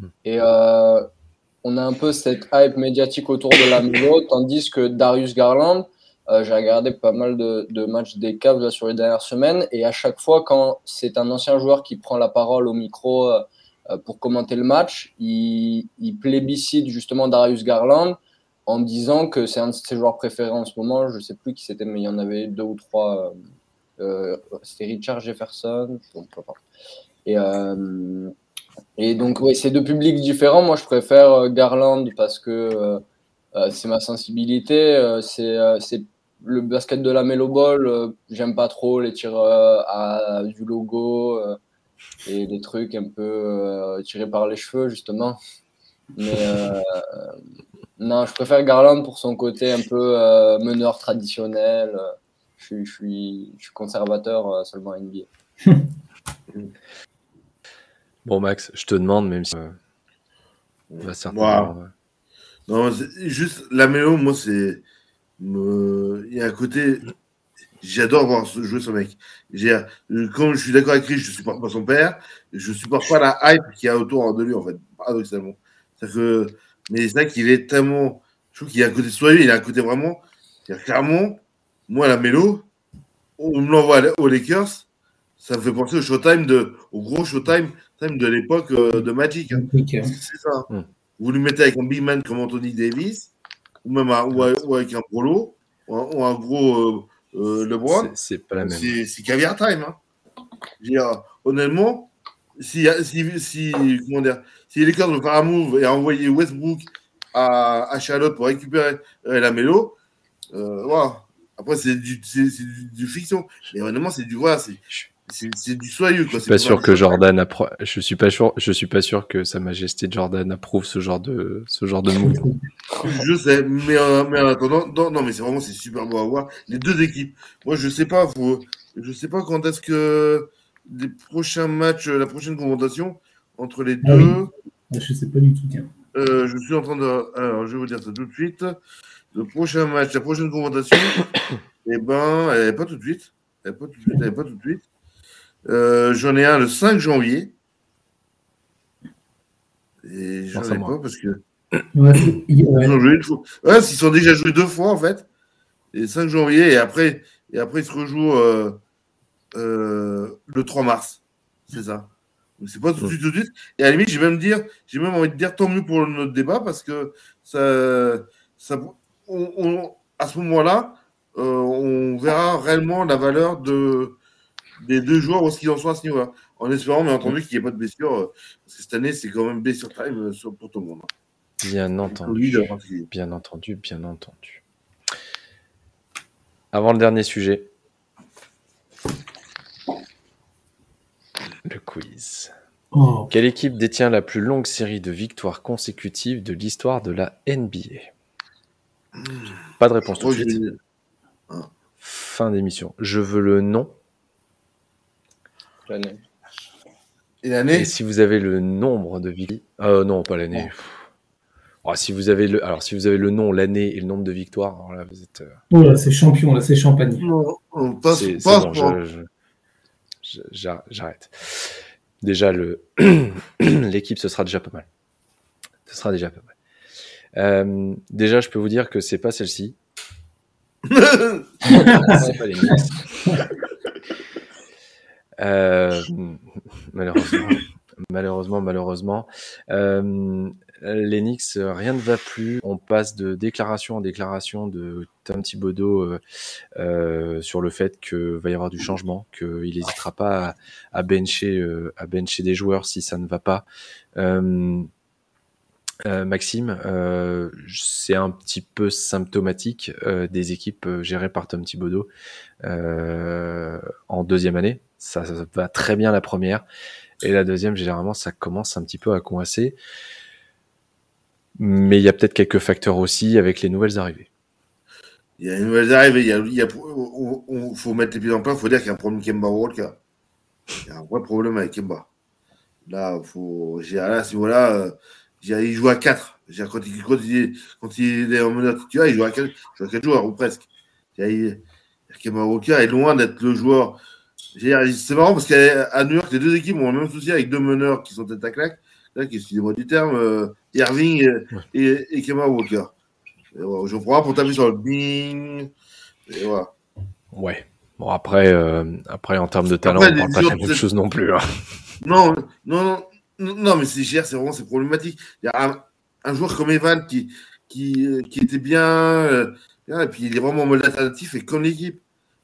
Hmm. Et on a un peu cette hype médiatique autour de Lamelo, tandis que Darius Garland, euh, j'ai regardé pas mal de, matchs des Cavs sur les dernières semaines et à chaque fois, quand c'est un ancien joueur qui prend la parole au micro euh, euh, pour commenter le match, il, plébiscite justement Darius Garland en disant que c'est un de ses joueurs préférés en ce moment. Je sais plus qui c'était, mais il y en avait deux ou trois. c'était Richard Jefferson. Et, donc, oui, c'est deux publics différents. Moi, je préfère Garland parce que c'est ma sensibilité. c'est le basket de la Melo Ball, euh, j'aime pas trop les tirs euh, à, du logo euh, et des trucs un peu tirés par les cheveux, justement. Mais non, je préfère Garland pour son côté un peu meneur traditionnel. Je, je, suis, je suis conservateur seulement NBA. [LAUGHS] bon, Max, je te demande, même si. va certainement. Non, juste la Melo, moi, c'est il y a un côté. J'adore voir jouer ce mec. Comme je suis d'accord avec lui, je ne supporte pas son père. Je ne supporte pas la hype qu'il y a autour de lui, en fait, paradoxalement. Que, mais c'est vrai qu'il est tellement. Je trouve qu'il y a un côté soyeux, il a un côté vraiment. Clairement, moi, la mélo, on me l'envoie aux Lakers, ça me fait penser au Showtime, de, au gros Showtime de l'époque euh, de Magic. Hein. C'est ça. Hmm. Vous le mettez avec un big man comme Anthony Davis, ou même ou, avec un Prolo, ou, un gros euh, euh, LeBron, c'est pas la même. C'est caviar time. Hein. Dire, honnêtement, si, si, si, comment dire, si les Lakers veulent faire un move et envoyer Westbrook à, à, Charlotte pour récupérer euh, la mélo, euh, voilà. Après, c'est du, du, du, fiction. Mais honnêtement, c'est du, voilà, c'est c'est du soyeux. Quoi. Je suis pas sûr que Jordan appro... je suis pas sûr, je suis pas sûr que Sa Majesté Jordan approuve ce genre de ce genre de move. [LAUGHS] je sais, mais, euh, mais en attendant, non, non mais c'est vraiment c'est super beau à voir les deux équipes. Moi, je sais pas, faut, je sais pas quand est-ce que les prochains matchs, la prochaine confrontation entre les ah deux. Je sais pas du tout. Euh, je suis en train de, alors je vais vous dire ça tout de suite. Le prochain match, la prochaine confrontation, [COUGHS] eh ben, elle est pas tout de suite. Elle est pas tout de suite. Elle est pas tout de suite. Euh, j'en ai un le 5 janvier. Et j'en ai pas parce que. Ouais, ils, sont déjà joués deux fois en fait. Et 5 janvier et après, et après ils se rejouent euh, euh, le 3 mars. C'est ça. c'est pas tout de suite, tout de suite. Et à la limite, j'ai même, dire, j'ai même envie de dire tant mieux pour notre débat parce que ça, ça, à ce moment-là, on verra réellement la valeur de, des deux joueurs où ce qu'ils en sont à ce niveau-là. En espérant, bien entendu, qu'il n'y ait pas de blessure. parce que cette année, c'est quand même blessure time pour tout le monde. Hein. Bien entendu. Bien entendu, bien entendu. Avant le dernier sujet, le quiz. Oh. Quelle équipe détient la plus longue série de victoires consécutives de l'histoire de la NBA Pas de réponse tout de suite. Ah. Fin d'émission. Je veux le nom. L'année. Et l'année Et si vous avez le nombre de victoires. Euh, non, pas l'année. Oh, si vous avez le, alors si vous avez le nom, l'année et le nombre de victoires, alors là vous êtes. Euh... c'est champion, là c'est champagne. J'arrête. Déjà le [CLEARS THROAT] l'équipe, ce sera déjà pas mal. Ce sera déjà pas mal. Euh, déjà, je peux vous dire que c'est pas celle-ci. [LAUGHS] c'est pas les [LAUGHS] euh, malheureusement, malheureusement, malheureusement. Euh, l'Enix, rien ne va plus. On passe de déclaration en déclaration de Tom Thibodeau euh, euh, sur le fait qu'il va y avoir du changement, qu'il n'hésitera pas à, bencher, euh, à bencher des joueurs si ça ne va pas. Maxime, c'est un petit peu symptomatique des équipes gérées par Tom Thibodeau en deuxième année. Ça, ça, va très bien la première. Et la deuxième, généralement, ça commence un petit peu à coincer. Mais il y a peut-être quelques facteurs aussi avec les nouvelles arrivées. Il y a les nouvelles arrivées, il y a, il y a faut mettre les pieds dans le il faut dire qu'il y a un problème Kemba Walker. Il y a un vrai problème avec Kemba. Là, faut, là, si voilà, euh, il joue à 4. Quand il, quand, il, quand il est en meneur titulaire, il joue à 4, joue à 4 joueurs, ou presque. Walker est loin d'être le joueur. C'est marrant parce qu'à New York, les deux équipes ont le même souci avec deux meneurs qui sont tête à claque excusez-moi du terme, euh, Irving et, et, Walker. je prends pour taper sur le bing. Et voilà. Ouais. Bon, après, euh, après, en termes de talent, on ne parle pas de la même chose non plus. Hein. Non, non, non, non, mais c'est cher, c'est vraiment c'est problématique. Il y a un, joueur comme Evan qui, qui, qui était bien, euh, et puis il est vraiment en mode alternatif et comme l'équipe.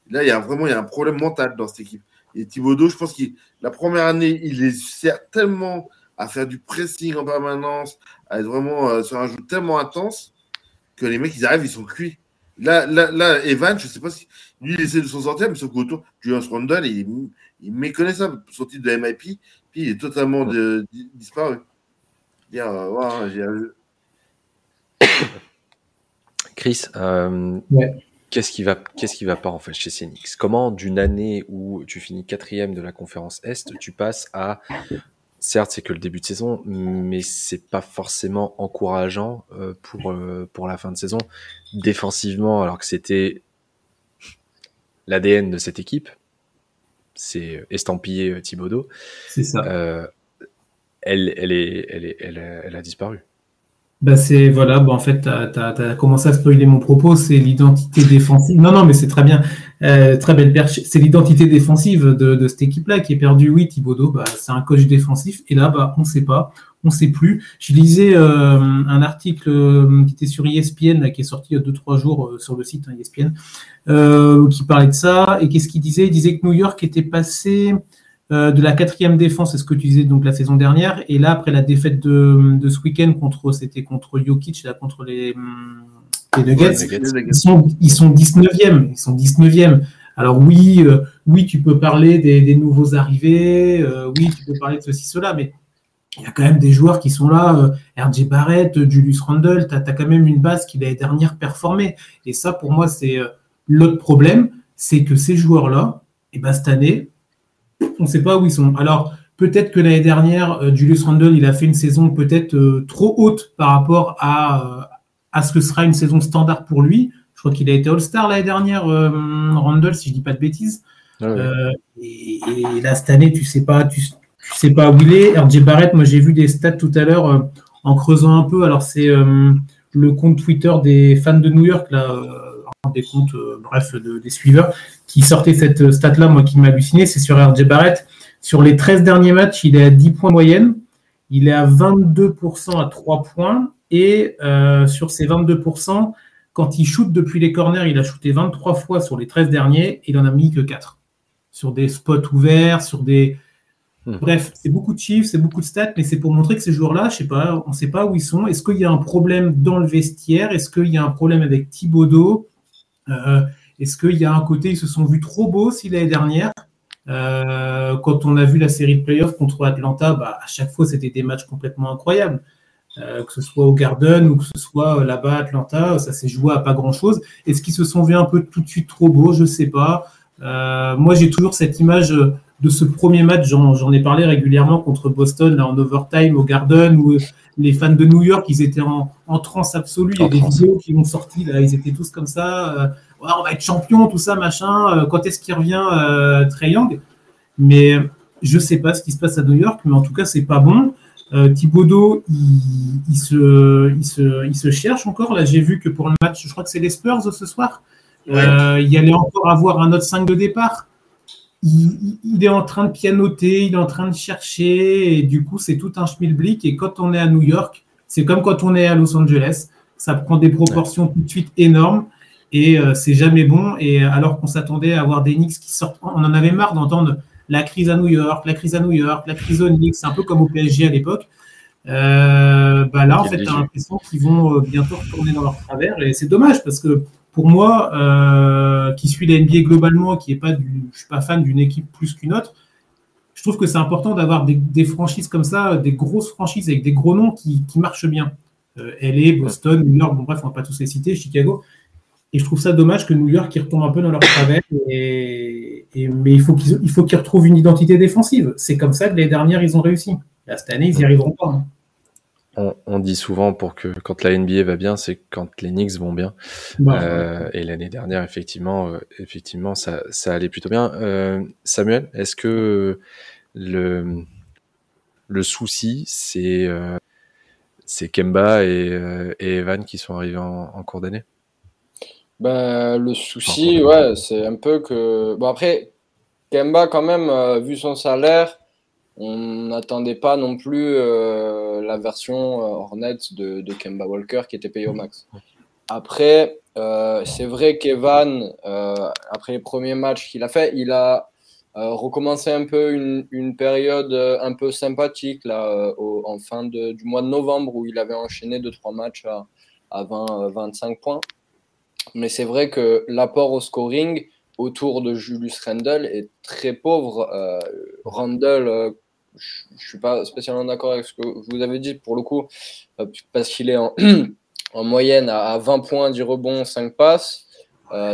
Là, il y a vraiment il y a un problème mental dans cette équipe. Et Thibaudot, je pense que la première année, il est tellement à faire du pressing en permanence, à être vraiment euh, sur un jeu tellement intense que les mecs, ils arrivent, ils sont cuits. Là, là, Evan, je sais pas si lui, il essaie de s'en sortir, mais sauf qu'autour, Julius il, il méconnaît ça, son titre de MIP, puis il est totalement disparu. Euh, [COUGHS] Chris, euh, qu'est-ce qui va, qu'est-ce qui va pas en fait chez Cnix Comment d'une année où tu finis quatrième de la conférence Est, tu passes à certes, c'est que le début de saison, mais c'est pas forcément encourageant euh, pour, euh, pour la fin de saison. Défensivement, alors que c'était l'ADN de cette équipe, c'est estampillé Thibaudot. C'est ça. Euh, elle, elle, est, elle, est, elle, elle a disparu. Bah c'est voilà, bon, en fait, tu as, commencé à spoiler mon propos, c'est l'identité défensive. Non, non, mais c'est très bien, euh, très belle perche. C'est l'identité défensive de, cette équipe-là qui est perdue. Oui, Thibaudot, bah, c'est un coach défensif, et là, bah, on ne sait pas, on ne sait plus. Je lisais euh, un article euh, qui était sur ESPN, qui est sorti il y a 2-3 jours sur le site hein, ESPN, qui parlait de ça. Et qu'est-ce qu'il disait? Il disait que New York était passé de la quatrième défense, c'est ce que tu disais donc la saison dernière. Et là, après la défaite de, ce week-end contre, c'était contre Jokic, là, contre les, Nuggets, ils, sont, ils sont 19e. Ils sont 19e. Alors oui, euh, oui, tu peux parler des, nouveaux arrivés, euh, oui, tu peux parler de ceci, cela, mais il y a quand même des joueurs qui sont là, RJ Barrett, Julius Randle, tu as, quand même une base qui l'année dernière performé. Et ça, pour moi, c'est l'autre problème, c'est que ces joueurs-là, et eh ben, cette année, on ne sait pas où ils sont. Alors, peut-être que l'année dernière, euh, Julius Randle, il a fait une saison peut-être euh, trop haute par rapport à, euh, à ce que sera une saison standard pour lui. Je crois qu'il a été All-Star l'année dernière, Randle, si je ne dis pas de bêtises. Ah et, là, cette année, tu ne sais, pas, tu, sais pas où il est. RJ Barrett, moi, j'ai vu des stats tout à l'heure en creusant un peu. Alors, c'est le compte Twitter des fans de New York, là des comptes, euh, bref, des suiveurs, qui sortaient cette stat-là, moi, qui m'a halluciné, c'est sur RJ Barrett. Sur les 13 derniers matchs, il est à 10 points moyenne, il est à 22% à 3 points, et euh, sur ces 22%, Quand il shoot depuis les corners, il a shooté 23 fois sur les 13 derniers, il en a mis que 4. Sur des spots ouverts, sur des. Hmm. Bref, c'est beaucoup de chiffres, c'est beaucoup de stats, mais c'est pour montrer que ces joueurs-là, je sais pas, on ne sait pas où ils sont. Est-ce qu'il y a un problème dans le vestiaire? Est-ce qu'il y a un problème avec Thibaudot? Euh, Est-ce qu'il y a un côté, ils se sont vus trop beaux si l'année dernière? Euh, quand on a vu la série de playoffs contre Atlanta, bah, à chaque fois, c'était des matchs complètement incroyables. Euh, que ce soit au Garden ou que ce soit euh, là-bas à Atlanta, ça s'est joué à pas grand-chose. Est-ce qu'ils se sont vus un peu tout de suite trop beaux? Je sais pas. moi, j'ai toujours cette image de ce premier match. J'en ai parlé régulièrement contre Boston là, en overtime au Garden où les fans de New York, ils étaient en, en transe absolue. Il y a des vidéos qui m'ont sorti là, ils étaient tous comme ça on va être champion, tout ça, machin. Euh, quand est-ce qu'il revient euh, Trey Young? Mais je sais pas ce qui se passe à New York, mais en tout cas, c'est pas bon. Euh, Thibaudot, il, se, il, se, cherche encore. Là, j'ai vu que pour le match, je crois que c'est les Spurs ce soir, il y allait encore avoir un autre 5 de départ. Il, est en train de pianoter, il est en train de chercher, et du coup, c'est tout un schmilblick. Et quand on est à New York, c'est comme quand on est à Los Angeles, ça prend des proportions tout de suite énormes et euh, c'est jamais bon. Et alors qu'on s'attendait à avoir des Knicks qui sortent, on en avait marre d'entendre la crise à New York, la crise à New York, la crise aux Knicks, c'est un peu comme au PSG à l'époque. Euh, bah là, en fait, tu as l'impression qu'ils vont euh, bientôt retourner dans leur travers. Et c'est dommage parce que pour moi, qui suis la NBA globalement, qui est pas du, je suis pas fan d'une équipe plus qu'une autre, je trouve que c'est important d'avoir des, franchises comme ça, des grosses franchises avec des gros noms qui, qui marchent bien. LA, Boston, New York, bon bref, on va pas tous les citer, Chicago. Et je trouve ça dommage que New York retombe un peu dans leur travers. Et, mais il faut qu'ils retrouvent une identité défensive. C'est comme ça que les dernières, ils ont réussi. Là, cette année, ils n'y arriveront pas. Hein. On, dit souvent pour que quand la NBA va bien, c'est quand les Knicks vont bien. Bah, euh, et l'année dernière, effectivement, euh, effectivement, ça, ça, allait plutôt bien. Euh, Samuel, est-ce que le, le souci, c'est c'est Kemba et, et, Evan qui sont arrivés en cours d'année? Ben, le souci, ouais, c'est un peu que. Bon, après, Kemba, quand même, euh, vu son salaire, on n'attendait pas non plus euh, la version euh, Hornets de, de, Kemba Walker qui était payé au max. Après, c'est vrai qu'Evan, après les premiers matchs qu'il a fait, il a recommencé un peu une, une, période un peu sympathique là, en fin de, du mois de novembre où il avait enchaîné 2-3 matchs à, à 20-25 points. Mais c'est vrai que l'apport au scoring autour de Julius Randle est très pauvre. Euh, Randle, euh, je ne suis pas spécialement d'accord avec ce que vous avez dit pour le coup, euh, parce qu'il est en, [CLEARS THROAT] en, moyenne à, 20 points, 10 rebonds, 5 passes.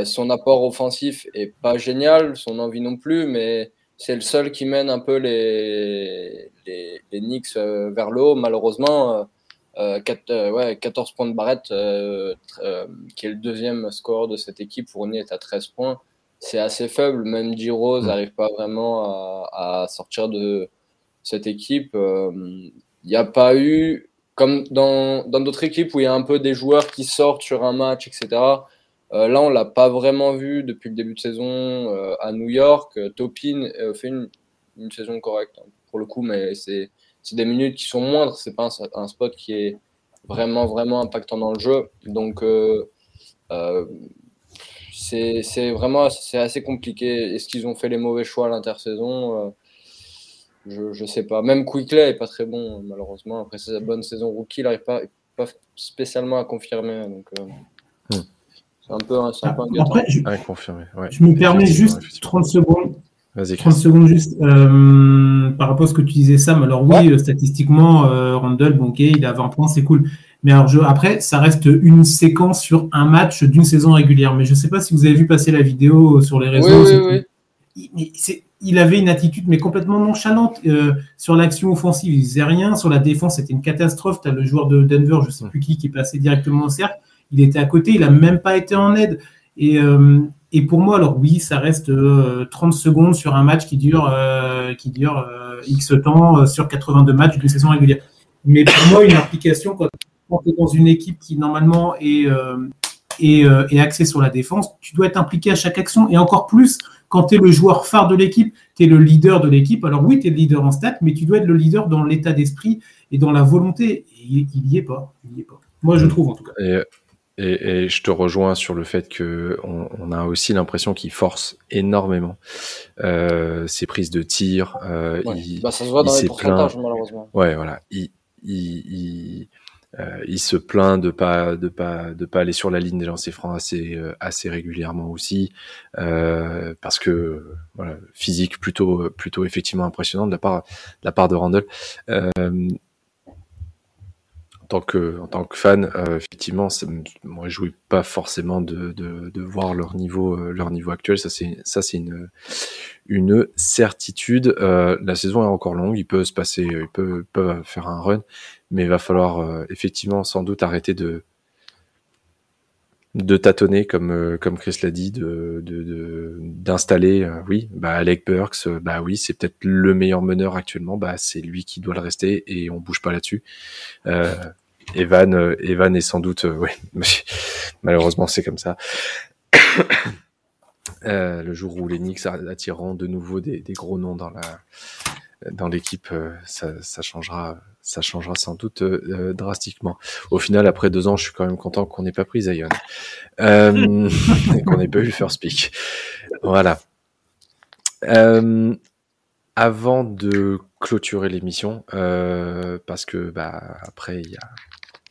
son apport offensif est pas génial, son envie non plus, mais c'est le seul qui mène un peu les, les, les Knicks vers le haut. Malheureusement, 4, euh, euh, ouais, 14 points de Barrett, euh, qui est le deuxième score de cette équipe. Fournier est à 13 points. C'est assez faible. Même. Rose n'arrive pas vraiment à, sortir de cette équipe. Il n'y a pas eu, comme dans d'autres équipes où il y a un peu des joueurs qui sortent sur un match, etc. là, on l'a pas vraiment vu depuis le début de saison à New York. Topin fait une, une, saison correcte hein, pour le coup, mais c'est c'est des minutes qui sont moindres. C'est pas un, spot qui est vraiment, vraiment impactant dans le jeu. Donc, euh, euh, c'est vraiment c'est assez compliqué. Est-ce qu'ils ont fait les mauvais choix à l'intersaison euh, Je ne sais pas. Même Quickly n'est pas très bon, malheureusement. Après sa bonne saison rookie, il n'arrive pas, pas, spécialement à confirmer. Donc, hmm. c'est un peu, un, un peu Après, je, je me permets juste 30 secondes 30 secondes juste. Euh, par rapport à ce que tu disais, Sam, alors oui, euh, statistiquement, euh, Randall, bon, ok, il a 20 points, c'est cool. Mais alors, je, après, ça reste une séquence sur un match d'une saison régulière. Mais je ne sais pas si vous avez vu passer la vidéo sur les réseaux. Oui, oui, il, il, avait une attitude, mais complètement nonchalante sur l'action offensive. Il faisait rien. Sur la défense, c'était une catastrophe. Tu as le joueur de Denver, je ne sais plus qui, qui est passé directement au cercle. Il était à côté, il n'a même pas été en aide. Et, et pour moi, alors oui, ça reste 30 euh, secondes sur un match qui dure, euh, qui dure euh, X temps sur 82 matchs d'une saison régulière. Mais pour moi, une implication, quand, tu es dans une équipe qui normalement est, est, est, axée sur la défense, tu dois être impliqué à chaque action. Et encore plus quand tu es le joueur phare de l'équipe, tu es le leader de l'équipe. Alors oui, tu es le leader en stats, mais tu dois être le leader dans l'état d'esprit et dans la volonté. il n'y est, pas. est pas. Moi, je trouve en tout cas. Et, je te rejoins sur le fait que on, a aussi l'impression qu'il force énormément euh, ses prises de tir. Euh, bah, ça se voit dans les pourcentages, malheureusement. Ouais, voilà. Il, il, euh, il se plaint de pas de pas de pas aller sur la ligne des lancers francs assez euh, assez régulièrement aussi euh, parce que voilà physique plutôt plutôt effectivement impressionnant de la part de la part de Randall. Euh, tant que en tant que fan, euh, effectivement, moi je jouis pas forcément de, de, de, voir leur niveau leur niveau actuel. Ça c'est ça c'est une une certitude. la saison est encore longue, il peut se passer, il peut, peut faire un run, mais il va falloir euh, effectivement sans doute arrêter de de tâtonner comme euh, comme Chris l'a dit d'installer de, euh, oui bah Alec Burks bah oui c'est peut-être le meilleur meneur actuellement bah c'est lui qui doit le rester et on bouge pas là-dessus Evan Evan est sans doute [LAUGHS] oui malheureusement c'est comme ça [COUGHS] le jour où les Knicks attireront de nouveau des, gros noms dans la dans l'équipe ça, ça changera ça changera sans doute euh, euh, drastiquement. Au final, après deux ans, je suis quand même content qu'on n'ait pas pris Zion. Euh, [LAUGHS] qu'on n'ait pas eu le first pick. Voilà. Euh, avant de clôturer l'émission, parce que bah après il y a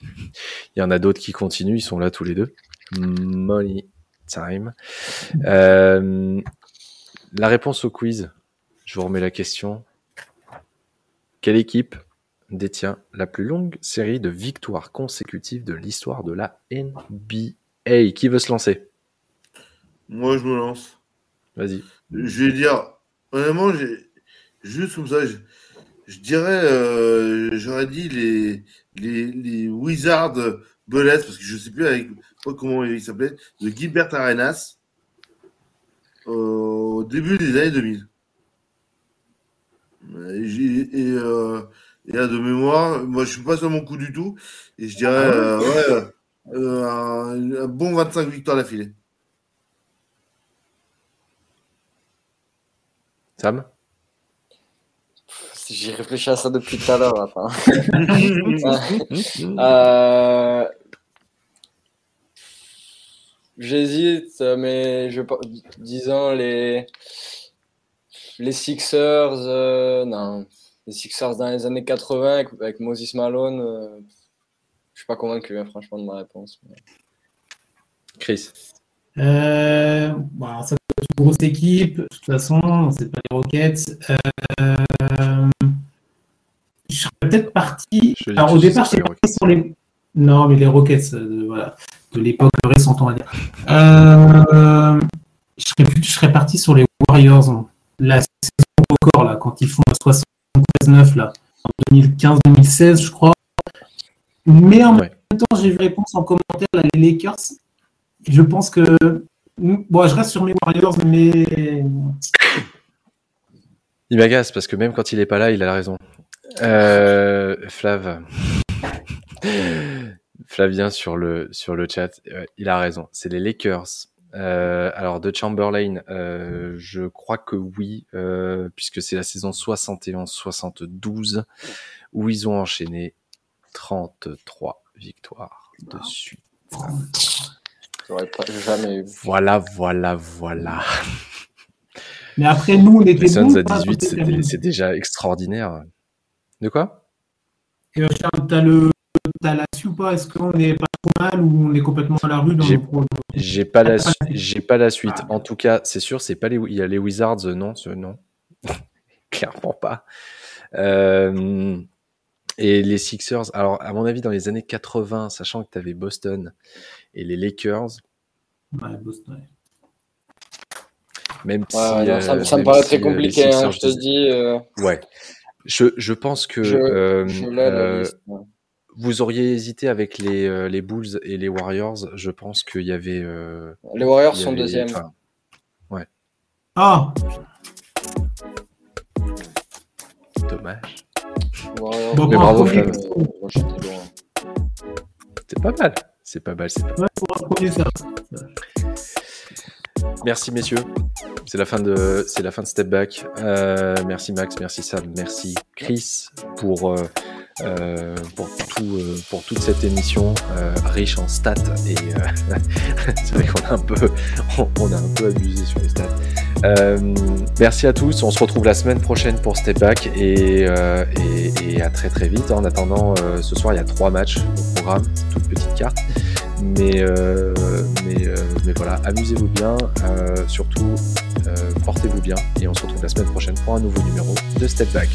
il y en a d'autres qui continuent, ils sont là tous les deux. Money time. la réponse au quiz. Je vous remets la question. Quelle équipe détient la plus longue série de victoires consécutives de l'histoire de la NBA. Qui veut se lancer? Moi, je me lance. Vas-y. Je vais dire, honnêtement, juste comme ça, je, dirais, euh, j'aurais dit les, les, Wizards Bullets, parce que je ne sais plus avec, comment il s'appelait, de Gilbert Arenas, au début des années 2000. Et, et euh, et là, de mémoire, moi, je suis pas sur mon coup du tout. Et je dirais, ah euh, ouais, euh, un, bon 25 victoires d'affilée. Sam? J'ai réfléchi à ça depuis tout à l'heure. [LAUGHS] euh... J'hésite, mais je disons les les Sixers, euh, non, les Sixers dans les années 80 avec, Moses Malone, euh, je suis pas convaincu, hein, franchement, de ma réponse. Chris euh, bah, Ça grosse équipe, de toute façon, c'est pas les Rockets. Euh, je serais peut-être parti. Alors, au départ, je suis parti sur les. Non, mais les Rockets, de, voilà, de l'époque récente, on va dire. je, serais, je serais parti sur les Warriors. La saison record, là, quand ils font 60 9 là, en 2015-2016, je crois. Mais en même temps, j'ai vu réponse en commentaire là, les Lakers. Je pense que. Bon, je reste sur mes Warriors, mais. Il m'agace parce que même quand il est pas là, il a raison. Euh, Flav. [LAUGHS] Flavien sur le, sur le chat, euh, il a raison. C'est les Lakers euh, alors de Chamberlain, euh, je crois que oui, euh, puisque c'est la saison 71-72 où ils ont enchaîné 33 victoires de suite. Jamais eu. Voilà, voilà, voilà. Mais après nous, on était Les Suns à 18, c'est déjà extraordinaire. De quoi? Et t'as le t'as la ou pas? Est-ce qu'on n'est pas trop mal ou on est complètement à la rue dans J'ai pas la j'ai pas la suite. En tout cas, c'est sûr, c'est pas les il y a les Wizards, non, ce, non, [LAUGHS] clairement pas. Euh, et les Sixers, alors à mon avis, dans les années 80, sachant que tu avais Boston et les Lakers. Ouais, Boston. Même si, euh, ça, me paraît très euh, compliqué, hein, je te dis. Ouais. Je, je pense que je, je vous auriez hésité avec les, euh, les, Bulls et les Warriors. Je pense qu'il y avait. Euh, les Warriors sont deuxième. ouais. Ah Dommage. Mais bravo, Flav. C'est pas mal. C'est pas mal. C'est pas mal. Merci messieurs. C'est la fin de c'est la fin de Step Back. Euh, merci Max, merci Sam, merci Chris pour pour, tout, pour toute cette émission riche en stats. Et [LAUGHS] c'est vrai qu'on a, un peu, on, a un peu abusé sur les stats. Merci à tous. On se retrouve la semaine prochaine pour Step Back et, et, à très très vite. En attendant, ce soir, il y a trois matchs au programme, toute petite carte. Mais, mais, mais voilà, amusez-vous bien. surtout, portez-vous bien et on se retrouve la semaine prochaine pour un nouveau numéro de Step Back.